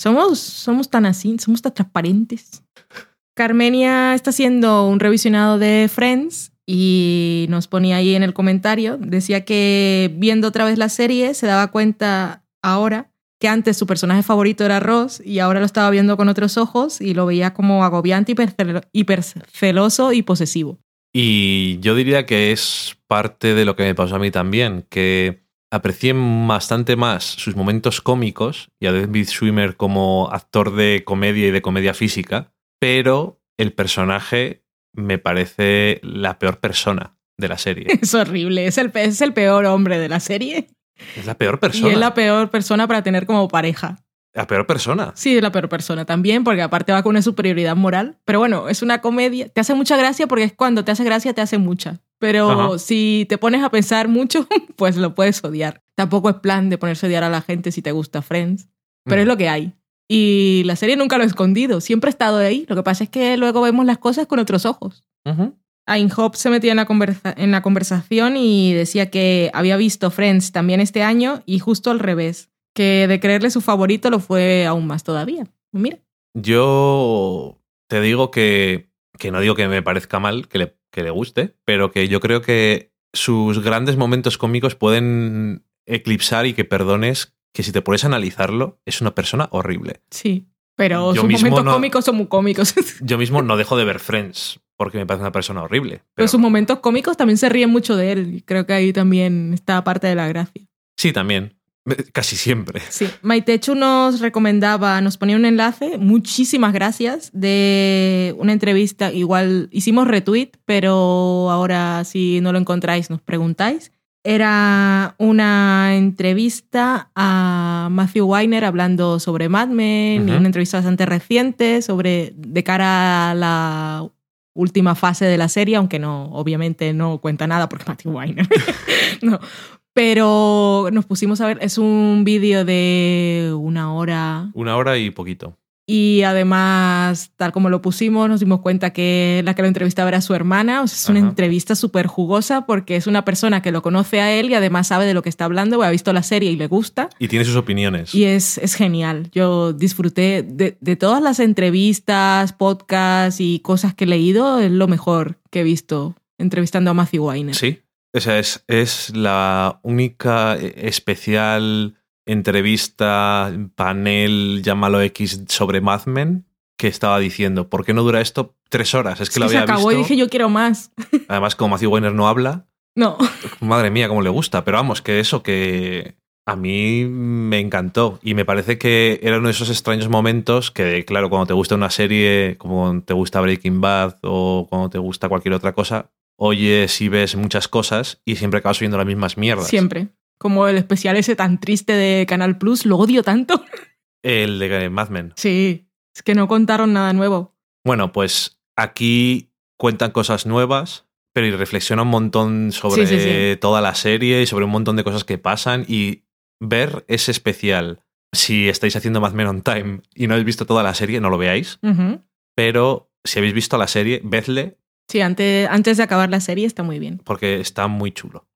Somos, somos tan así, somos tan transparentes. Carmenia está haciendo un revisionado de Friends y nos ponía ahí en el comentario, decía que viendo otra vez la serie se daba cuenta ahora que antes su personaje favorito era Ross y ahora lo estaba viendo con otros ojos y lo veía como agobiante, hipercelo- hiperceloso y posesivo. Y yo diría que es parte de lo que me pasó a mí también, que aprecié bastante más sus momentos cómicos y a David Schwimmer como actor de comedia y de comedia física, pero el personaje me parece la peor persona de la serie. Es horrible, es el, es el peor hombre de la serie Es la peor y persona. es la peor persona para tener como pareja. La peor persona. Sí, es la peor persona también, porque aparte va con una superioridad moral. Pero bueno, es una comedia. Te hace mucha gracia porque es cuando te hace gracia, te hace mucha. Pero Ajá. si te pones a pensar mucho, pues lo puedes odiar. Tampoco es plan de ponerse a odiar a la gente si te gusta Friends. Pero es Mm. lo que hay. Y la serie nunca lo ha escondido. Siempre ha estado ahí. Lo que pasa es que luego vemos las cosas con otros ojos. Ujú. Ainhope se metía en la, conversa- en la conversación y decía que había visto Friends también este año y justo al revés, que de creerle su favorito lo fue aún más todavía. Mira, Yo te digo que, que no digo que me parezca mal, que le, que le guste, pero que yo creo que sus grandes momentos cómicos pueden eclipsar y que perdones que si te pones a analizarlo, es una persona horrible. sí. Pero Yo sus momentos no- cómicos son muy cómicos. Yo mismo no dejo de ver Friends porque me parece una persona horrible. Pero Pero sus momentos cómicos también se ríen mucho de él. y Creo que ahí también está parte de la gracia. sí, también. Casi siempre. Sí, Maitechu nos recomendaba, nos ponía un enlace, muchísimas gracias, de una entrevista, igual hicimos retweet, pero ahora si no lo encontráis nos preguntáis. Era una entrevista a Matthew Weiner hablando sobre Mad Men, y Ujú. una entrevista bastante reciente sobre de cara a la última fase de la serie, aunque no, obviamente no cuenta nada porque Matthew Weiner. no, pero nos pusimos a ver, es un vídeo de una hora Una hora y poquito. Y además, tal como lo pusimos, nos dimos cuenta que la que lo entrevistaba era su hermana. O sea, es una Ajá. entrevista súper jugosa porque es una persona que lo conoce a él y además sabe de lo que está hablando, o ha visto la serie y le gusta. Y tiene sus opiniones. Y es, es genial. Yo disfruté de, de todas las entrevistas, podcasts y cosas que he leído. Es lo mejor que he visto entrevistando a Matthew Weiner. Sí. O sea, es, es la única eh, especial entrevista, panel, llámalo X, sobre Mad Men que estaba diciendo, ¿por qué no dura esto tres horas? Es que Es lo que se había acabó visto. y dije yo quiero más. Además, como Matthew Weiner no habla, No. madre mía, cómo le gusta. Pero vamos, que eso que a mí me encantó. Y me parece que era uno de esos extraños momentos que, claro, cuando te gusta una serie, como te gusta Breaking Bad o cuando te gusta cualquier otra cosa, oyes y ves muchas cosas y siempre acabas oyendo las mismas mierdas. Siempre. Como el especial ese tan triste de Canal Plus, lo odio tanto. El de Mad Men. Sí, es que no contaron nada nuevo. Bueno, pues aquí cuentan cosas nuevas, pero y reflexiona un montón sobre Sí, sí, sí. toda la serie y sobre un montón de cosas que pasan y ver ese especial. Si estáis haciendo Mad Men on Time y no habéis visto toda la serie, no lo veáis. Pero si habéis visto la serie, vedle Sí, antes, antes de acabar la serie está muy bien. porque está muy chulo.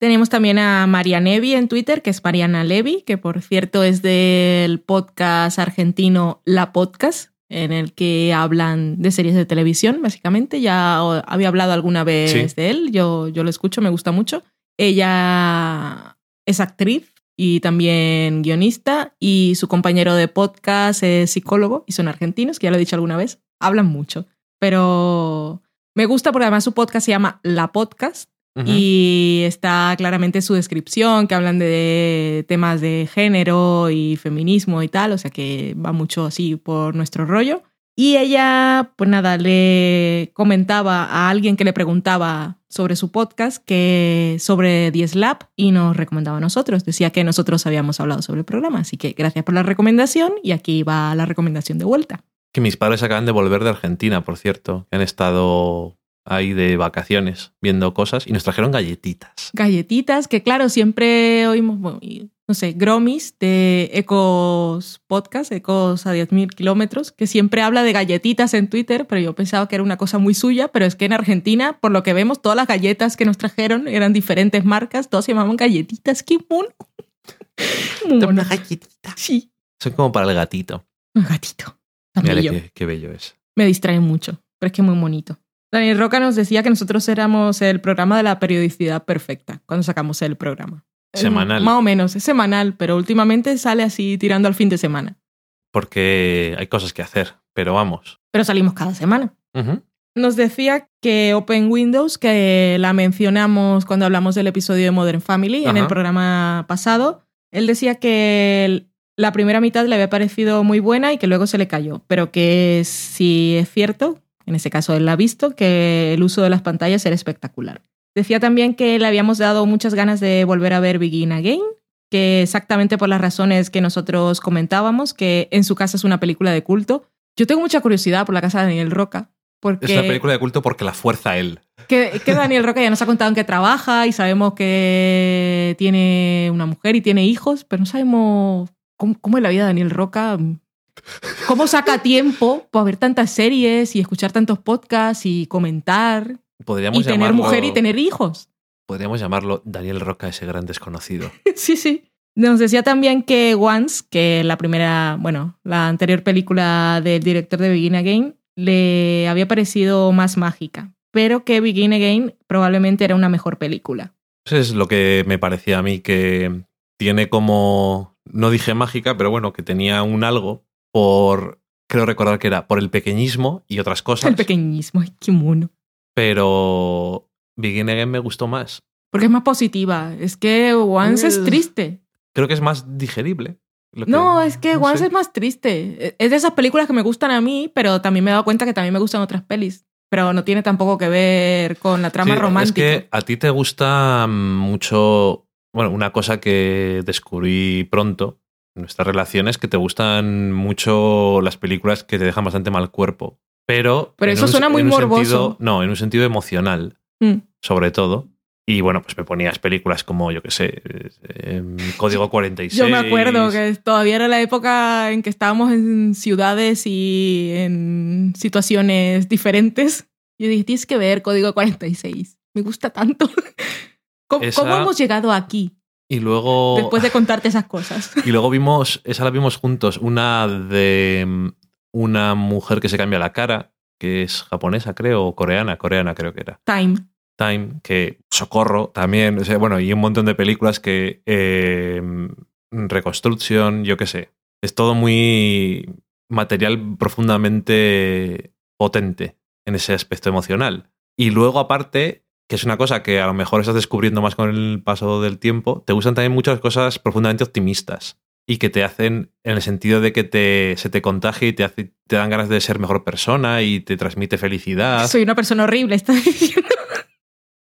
Tenemos también a María Nevi en Twitter, que es Mariana Levi, que por cierto es del podcast argentino La Podcast, en el que hablan de series de televisión, básicamente. Ya había hablado alguna vez Sí. de él, yo, yo lo escucho, me gusta mucho. Ella es actriz y también guionista, y su compañero de podcast es psicólogo, y son argentinos, que ya lo he dicho alguna vez. Hablan mucho, pero me gusta porque además su podcast se llama La Podcast. Y está claramente su descripción, que hablan de temas de género y feminismo y tal, o sea que va mucho así por nuestro rollo. Y ella, pues nada, le comentaba a alguien que le preguntaba sobre su podcast, que sobre The Slap, y nos recomendaba a nosotros. Decía que nosotros habíamos hablado sobre el programa, así que gracias por la recomendación y aquí va la recomendación de vuelta. Que mis padres acaban de volver de Argentina, por cierto. que Han estado ahí de vacaciones viendo cosas y nos trajeron galletitas. Galletitas, que claro, siempre oímos, bueno, no sé, Gromis de Ecos Podcast, Ecos a 10.000 kilómetros, que siempre habla de galletitas en Twitter, pero yo pensaba que era una cosa muy suya, pero es que en Argentina, por lo que vemos, todas las galletas que nos trajeron eran diferentes marcas, todos se llamaban galletitas, qué mono. Muy mono. galletita. Sí, Son como para el gatito. un gatito. Mira qué, qué bello es. Me distrae mucho, pero es que es muy bonito. Daniel Roca nos decía que nosotros éramos el programa de la periodicidad perfecta cuando sacamos el programa. Semanal. Más o menos, es semanal, pero últimamente sale así tirando al fin de semana. Porque hay cosas que hacer, pero vamos. Pero salimos cada semana. Nos decía que Open Windows, que la mencionamos cuando hablamos del episodio de Modern Family en el programa pasado, él decía que la primera mitad le había parecido muy buena y que luego se le cayó, pero que si es cierto, en ese caso él ha visto, que el uso de las pantallas era espectacular. Decía también que le habíamos dado muchas ganas de volver a ver Begin Again, que exactamente por las razones que nosotros comentábamos, que en su casa es una película de culto. Yo tengo mucha curiosidad por la casa de Daniel Roca, porque Es una película de culto porque la fuerza él. que, que Daniel Roca ya nos ha contado en qué trabaja y sabemos que tiene una mujer y tiene hijos, pero no sabemos cómo, cómo es la vida de Daniel Roca. ¿Cómo saca tiempo para ver tantas series y escuchar tantos podcasts y comentar Podríamos y tener llamarlo, mujer y tener hijos? Podríamos llamarlo Daniel Roca, ese gran desconocido. Sí, sí. Nos decía también que Once, que la primera, bueno, la anterior película del director de Begin Again, le había parecido más mágica, pero que Begin Again probablemente era una mejor película. Eso es lo que me parecía a mí que tiene como, no dije mágica, pero bueno, que tenía un algo por, creo recordar que era por el pequeñismo y otras cosas. El pequeñismo, ay, qué mono. Pero Begin Again me gustó más. Porque es más positiva. Es que Once es Eh, triste. Creo que es más digerible. Que- No, es que no Once sé. es más triste. Es de esas películas que me gustan a mí, pero también me he dado cuenta que también me gustan otras pelis. Pero no tiene tampoco que ver con la trama Sí, romántica. Es que a ti te gusta mucho. Bueno, una cosa que descubrí pronto nuestras relaciones que te gustan mucho las películas que te dejan bastante mal cuerpo. Pero. Pero eso un- suena muy morboso. sentido- no, en un sentido emocional, Mm. sobre todo. Y bueno, pues me ponías películas como, yo qué sé, eh, Código 46. Yo me acuerdo que todavía era la época en que estábamos en ciudades y en situaciones diferentes. Yo dije, tienes que ver Código 46. Me gusta tanto. ¿Cómo, Esa- cómo hemos llegado aquí Y luego. después de contarte esas cosas? Y luego vimos, esa la vimos juntos, una de una mujer que se cambia la cara, que es japonesa, creo, o coreana, coreana creo que era. Time. Time, que Socorro también, o sea, bueno, y un montón de películas que eh, Reconstruction, yo qué sé. Es todo muy material profundamente potente en ese aspecto emocional. Y luego, aparte, que es una cosa que a lo mejor estás descubriendo más con el paso del tiempo, te gustan también muchas cosas profundamente optimistas y que te hacen en el sentido de que te, se te contagia y te, hace, te dan ganas de ser mejor persona y te transmite felicidad. Soy una persona horrible, estás diciendo.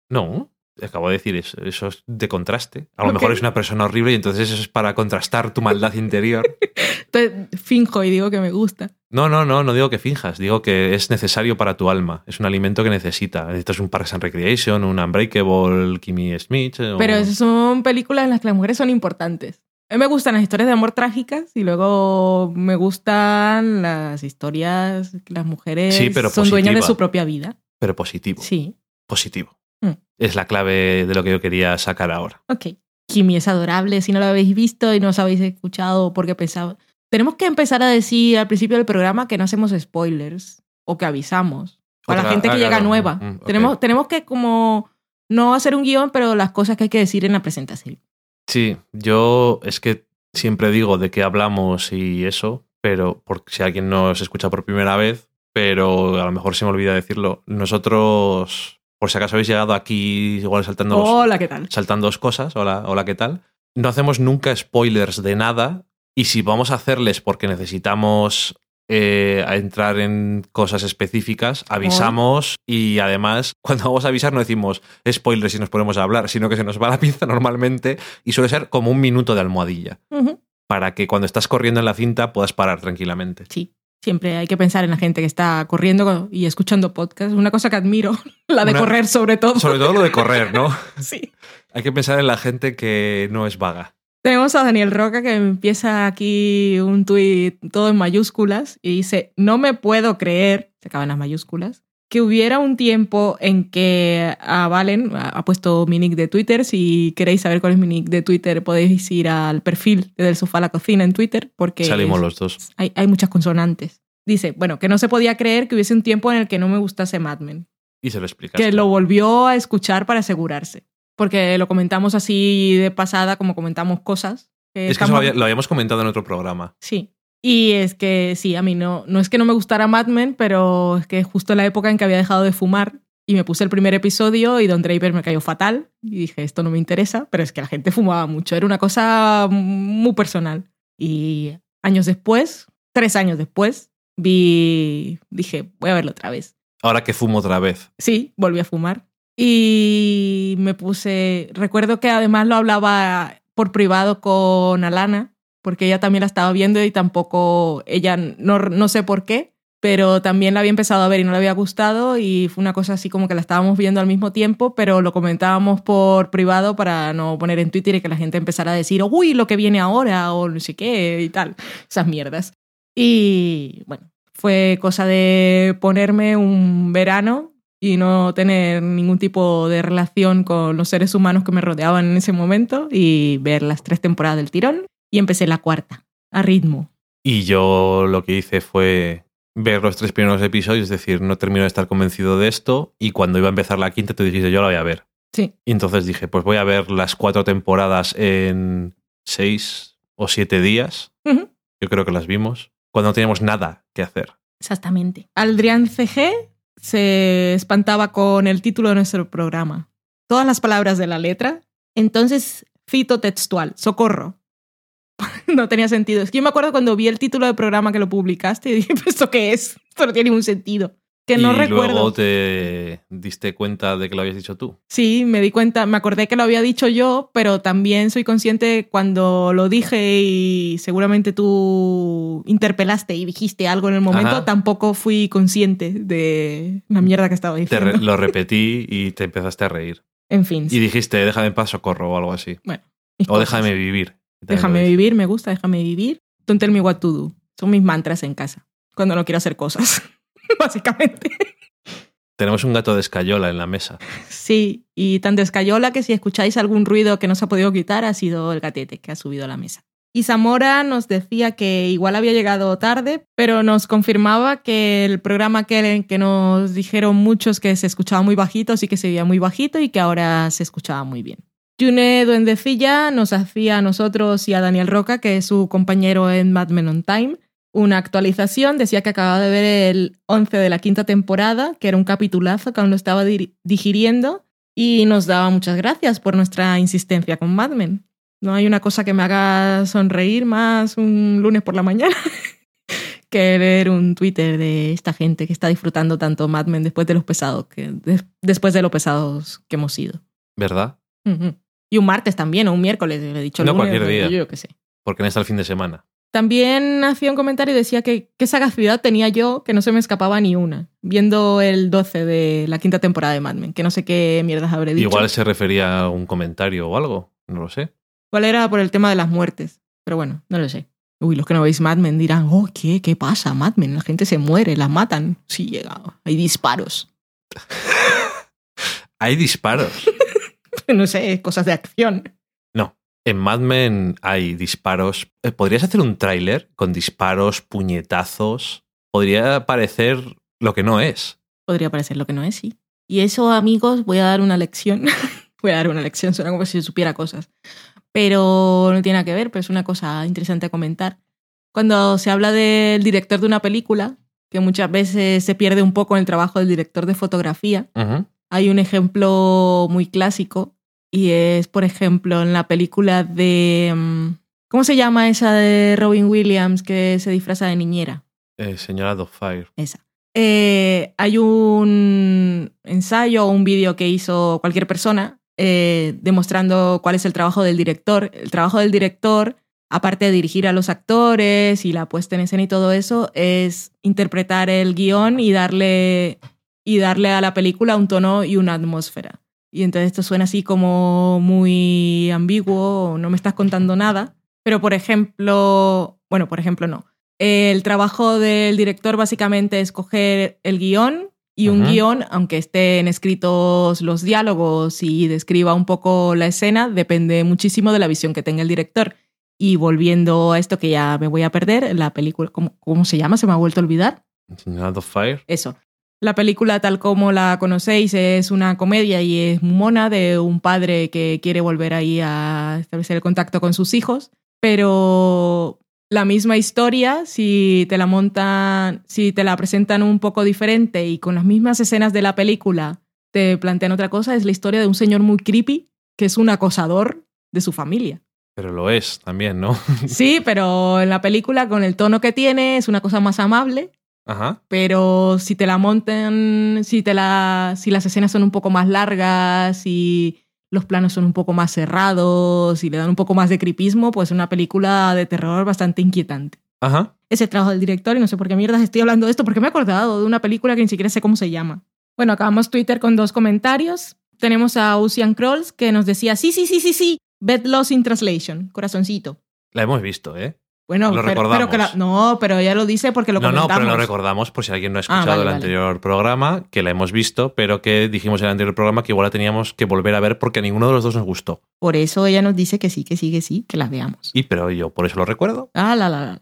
No, acabo de decir eso, eso es de contraste. A lo mejor es una persona horrible y entonces eso es para contrastar tu maldad interior. Entonces, finjo y digo que me gusta. No, no, no, no digo que finjas, digo que es necesario para tu alma, es un alimento que necesita. Necesitas un Parks and Recreation, un Unbreakable, Kimmy Smith. o- Pero esas son películas en las que las mujeres son importantes. A mí me gustan las historias de amor trágicas y luego me gustan las historias que las mujeres Sí, pero son dueñas de positiva. su propia vida. Pero positivo. Sí, Positivo. Mm. Es la clave de lo que yo quería sacar ahora. ok. Kimi es adorable. Si no lo habéis visto y no os habéis escuchado porque pensaba... Tenemos que empezar a decir al principio del programa que no hacemos spoilers o que avisamos. A la gente que ah, llega claro. nueva. Mm, tenemos, tenemos que como no hacer un guion, pero las cosas que hay que decir en la presentación. Sí, yo es que siempre digo de qué hablamos y eso, pero por si alguien nos escucha por primera vez, pero a lo mejor se me olvida decirlo. Nosotros, por si acaso habéis llegado aquí igual saltando, Hola, ¿qué tal? saltando dos cosas, hola, hola, ¿qué tal? No hacemos nunca spoilers de nada y si vamos a hacerles porque necesitamos eh, a entrar en cosas específicas, avisamos y además cuando vamos a avisar no decimos spoilers y nos ponemos a hablar, sino que se nos va la pinza normalmente y suele ser como un minuto de almohadilla para que cuando estás corriendo en la cinta puedas parar tranquilamente. Sí, siempre hay que pensar en la gente que está corriendo y escuchando podcast. Una cosa que admiro, la de Una- correr sobre todo. Sobre todo lo de correr, ¿no? Sí. Hay que pensar en la gente que no es vaga. Tenemos a Daniel Roca que empieza aquí un tuit todo en mayúsculas y dice, no me puedo creer, se acaban las mayúsculas, que hubiera un tiempo en que a Valen ha puesto mi nick de Twitter. Si queréis saber cuál es mi nick de Twitter, podéis ir al perfil de Del Sofá a la Cocina en Twitter porque Salimos es- los dos. hay, hay muchas consonantes. Dice, bueno, que no se podía creer que hubiese un tiempo en el que no me gustase Mad Men. Y se lo explicaste. Que lo volvió a escuchar para asegurarse. Porque lo comentamos así de pasada, como comentamos cosas. Es que eso estamos- lo habíamos comentado en otro programa. Sí. Y es que sí, a mí no, no es que no me gustara Mad Men, pero es que justo la época en que había dejado de fumar y me puse el primer episodio y Don Draper me cayó fatal y dije, esto no me interesa, pero es que la gente fumaba mucho, era una cosa muy personal. Y años después, tres años después, vi, dije, voy a verlo otra vez. Ahora que fumo otra vez. Sí, volví a fumar. Y me puse. Recuerdo que además lo hablaba por privado con Alana, porque ella también la estaba viendo y tampoco. Ella no, no sé por qué, pero también la había empezado a ver y no le había gustado. Y fue una cosa así como que la estábamos viendo al mismo tiempo, pero lo comentábamos por privado para no poner en Twitter y que la gente empezara a decir, uy, lo que viene ahora, o no sé qué y tal. Esas mierdas. Y bueno, fue cosa de ponerme un verano y no tener ningún tipo de relación con los seres humanos que me rodeaban en ese momento y ver las tres temporadas del tirón y empecé la cuarta a ritmo. Y yo lo que hice fue ver los tres primeros episodios, es decir, no termino de estar convencido de esto. Y cuando iba a empezar la quinta, tú dijiste, yo la voy a ver. Sí, Y entonces dije, pues voy a ver las cuatro temporadas en seis o siete días. Yo creo que las vimos. Cuando no teníamos nada que hacer. exactamente. Aldrián CG se espantaba con el título de nuestro programa. Todas las palabras de la letra. Entonces, cito textual, socorro. no tenía sentido. Es que yo me acuerdo cuando vi el título del programa que lo publicaste y dije, "¿Pero ¿esto qué es? Esto no tiene ningún sentido. Que no y recuerdo. luego te diste cuenta de que lo habías dicho tú. Sí, me di cuenta, me acordé que lo había dicho yo, pero también soy consciente cuando lo dije y seguramente tú interpelaste y dijiste algo en el momento, Ajá. tampoco fui consciente de la mierda que estaba Te diciendo. re- lo repetí y te empezaste a reír. En fin, Y dijiste, déjame en paz, socorro o algo así. mis O cosas. déjame vivir. Déjame vivir, me gusta, déjame vivir. Don't tell me what to do. Son mis mantras en casa, cuando no quiero hacer cosas, básicamente. Tenemos un gato de escayola en la mesa. Sí, y tan descayola que si escucháis algún ruido que no se ha podido quitar ha sido el gatete que ha subido a la mesa. Y Zamora nos decía que igual había llegado tarde, pero nos confirmaba que el programa que, que nos dijeron muchos que se escuchaba muy bajito, sí que se veía muy bajito y que ahora se escuchaba muy bien. June Duendecilla nos hacía a nosotros y a Daniel Roca, que es su compañero en Mad Men on Time, una actualización. Decía que acababa de ver el 11 de la quinta temporada, que era un capitulazo que aún lo estaba digiriendo, y nos daba muchas gracias por nuestra insistencia con Mad Men. No hay una cosa que me haga sonreír más un lunes por la mañana que ver un Twitter de esta gente que está disfrutando tanto Mad Men después de los pesados, que, des- después de los pesados que hemos sido. ¿Verdad? Y un martes también, o un miércoles, le he dicho No, lunes, cualquier día. Yo qué sé. Porque no está el fin de semana. También hacía un comentario y decía que qué sagacidad tenía yo que no se me escapaba ni una, viendo el 12 de la quinta temporada de Mad Men, que no sé qué mierdas habré dicho. Igual se refería a un comentario o algo. No lo sé. ¿Cuál era por el tema de las muertes? Pero bueno, no lo sé. Uy, los que no veis Mad Men dirán, oh, ¿qué? ¿Qué pasa? Mad Men, la gente se muere, la matan. Sí, llega, hay disparos. Hay disparos. no sé, cosas de acción. No. En Mad Men hay disparos. Eh, ¿Podrías hacer un tráiler con disparos, puñetazos? Podría parecer lo que no es. Podría parecer lo que no es, sí. Y eso, amigos, voy a dar una lección. voy a dar una lección, suena como si supiera cosas. Pero no tiene nada que ver, pero es una cosa interesante a comentar. Cuando se habla del director de una película, que muchas veces se pierde un poco en el trabajo del director de fotografía. Hay un ejemplo muy clásico y es, por ejemplo, en la película de... mm, ¿Cómo se llama esa de Robin Williams que se disfraza de niñera? Eh, señora Dogfire. Esa. Eh, hay un ensayo o un vídeo que hizo cualquier persona eh, demostrando cuál es el trabajo del director. El trabajo del director, aparte de dirigir a los actores y la puesta en escena y todo eso, es interpretar el guion y darle, y darle a la película un tono y una atmósfera. Y entonces esto suena así como muy ambiguo, no me estás contando nada. Pero, por ejemplo, bueno, por ejemplo, no. El trabajo del director básicamente es coger el guion y un guion, aunque estén escritos los diálogos y describa un poco la escena, depende muchísimo de la visión que tenga el director. Y volviendo a esto que ya me voy a perder, la película, ¿cómo, cómo se llama? Se me ha vuelto a olvidar. Signal of Fire. Eso. La película, tal como la conocéis, es una comedia y es mona de un padre que quiere volver ahí a establecer el contacto con sus hijos, pero la misma historia, si te la montan, si te la presentan un poco diferente y con las mismas escenas de la película te plantean otra cosa, es la historia de un señor muy creepy que es un acosador de su familia. Pero lo es también, ¿no? Sí, pero en la película, con el tono que tiene, es una cosa más amable Ajá. pero si te la montan, si, te la, si las escenas son un poco más largas y los planos son un poco más cerrados y le dan un poco más de creepismo, pues es una película de terror bastante inquietante. Ajá. Ese trabajo del director y no sé por qué mierdas estoy hablando de esto, porque me he acordado de una película que ni siquiera sé cómo se llama. Bueno, acabamos Twitter con dos comentarios. Tenemos a Ocean Crawls que nos decía, sí, sí, sí, sí, sí, Bed Lost in Translation, corazoncito. La hemos visto, ¿eh? Bueno, Lo pero, que la- no, pero ya lo dice porque lo no, no, comentamos. pero lo recordamos por si alguien no ha Ah, escuchado vale, el vale. anterior programa, que la hemos visto, pero que dijimos en el anterior programa que igual la teníamos que volver a ver porque a ninguno de los dos nos gustó. Por eso ella nos dice que sí, que sí, que sí, que la veamos. Y pero yo por eso lo recuerdo. Ah, la, la, la.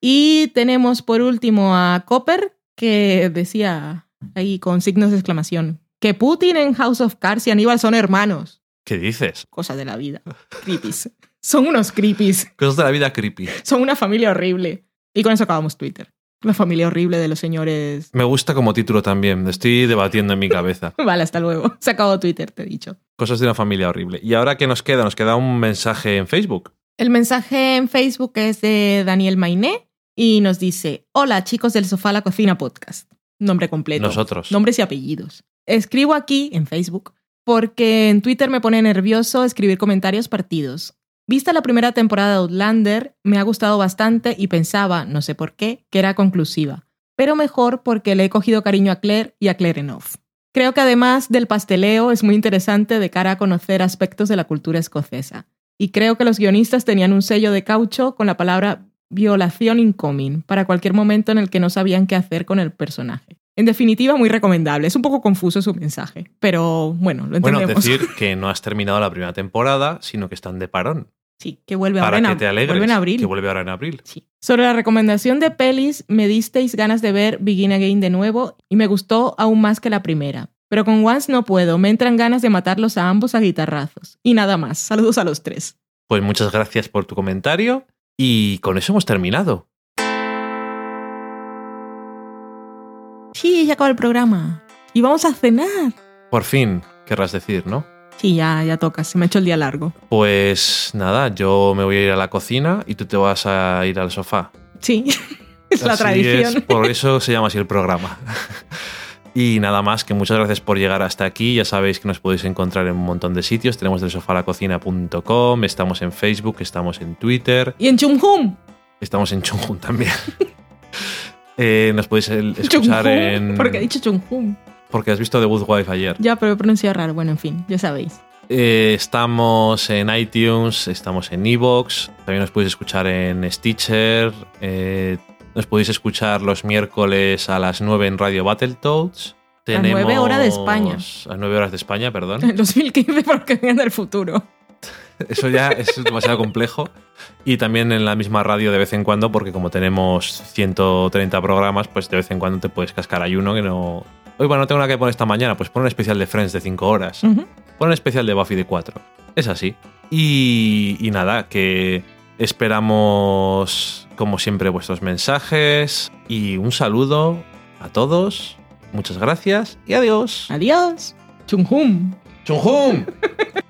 Y tenemos por último a Copper, que decía ahí con signos de exclamación, que Putin en House of Cards y Aníbal son hermanos. ¿Qué dices? Cosa de la vida. Creepies. Son unos creepies. Cosas de la vida creepy. Son una familia horrible. Y con eso acabamos Twitter. La familia horrible de los señores. Me gusta como título también. Estoy debatiendo en mi cabeza. Vale, hasta luego. Se acabó Twitter, te he dicho. Cosas de una familia horrible. ¿Y ahora qué nos queda? Nos queda un mensaje en Facebook. El mensaje en Facebook es de Daniel Mainé y nos dice: Hola, chicos del Sofá la Cocina Podcast. Nombre completo. Nosotros. Nombres y apellidos. Escribo aquí, en Facebook, porque en Twitter me pone nervioso escribir comentarios partidos. Vista la primera temporada de Outlander, me ha gustado bastante y pensaba, no sé por qué, que era conclusiva. Pero mejor porque le he cogido cariño a Claire y a Claire en off. Creo que además del pasteleo es muy interesante de cara a conocer aspectos de la cultura escocesa. Y creo que los guionistas tenían un sello de caucho con la palabra violación incoming para cualquier momento en el que no sabían qué hacer con el personaje. En definitiva, muy recomendable. Es un poco confuso su mensaje, pero bueno, lo Bueno, entendemos. decir que no has terminado la primera temporada, sino que están de parón. Sí, que vuelve ahora Para que te alegres. vuelve en abril. Que vuelve ahora en abril. Sí. Sobre la recomendación de pelis, me disteis ganas de ver Begin Again de nuevo y me gustó aún más que la primera. Pero con Once no puedo, me entran ganas de matarlos a ambos a guitarrazos. Y nada más. Saludos a los tres. Pues muchas gracias por tu comentario y con eso hemos terminado. Sí, ya acabó el programa. Y vamos a cenar. Por fin, querrás decir, ¿no? Sí, ya, ya toca. Se me ha hecho el día largo. Pues nada, yo me voy a ir a la cocina y tú te vas a ir al sofá. Sí, es la Así tradición. es, por eso se llama así el programa. Y nada más, que muchas gracias por llegar hasta aquí. Ya sabéis que nos podéis encontrar en un montón de sitios. Tenemos del sofalacocina.com, estamos en Facebook, estamos en Twitter, Y en Chumhum. estamos en Chunjun también. Eh, nos podéis escuchar Chumhum, en... Porque he dicho Chumhum. Porque has visto The Good Wife ayer. Ya, pero he pronunciado raro. Bueno, en fin, ya sabéis. Eh, estamos en iTunes, estamos en Evox, también nos podéis escuchar en Stitcher, eh, nos podéis escuchar los miércoles a las 9 en Radio Battletoads. A 9 horas de España. A 9 horas de España, perdón. En 2015 porque viene del futuro. Eso ya es demasiado complejo. Y también en la misma radio de vez en cuando, porque como tenemos 130 programas, pues de vez en cuando te puedes cascar hay uno que no... Oye, bueno, no tengo nada que poner esta mañana, pues pon un especial de Friends de 5 horas. Pon un especial de Buffy de 4. Es así. Y, y nada, que esperamos, como siempre, vuestros mensajes. Y un saludo a todos. Muchas gracias y adiós. Adiós. Chumhum. ¡Chunjum!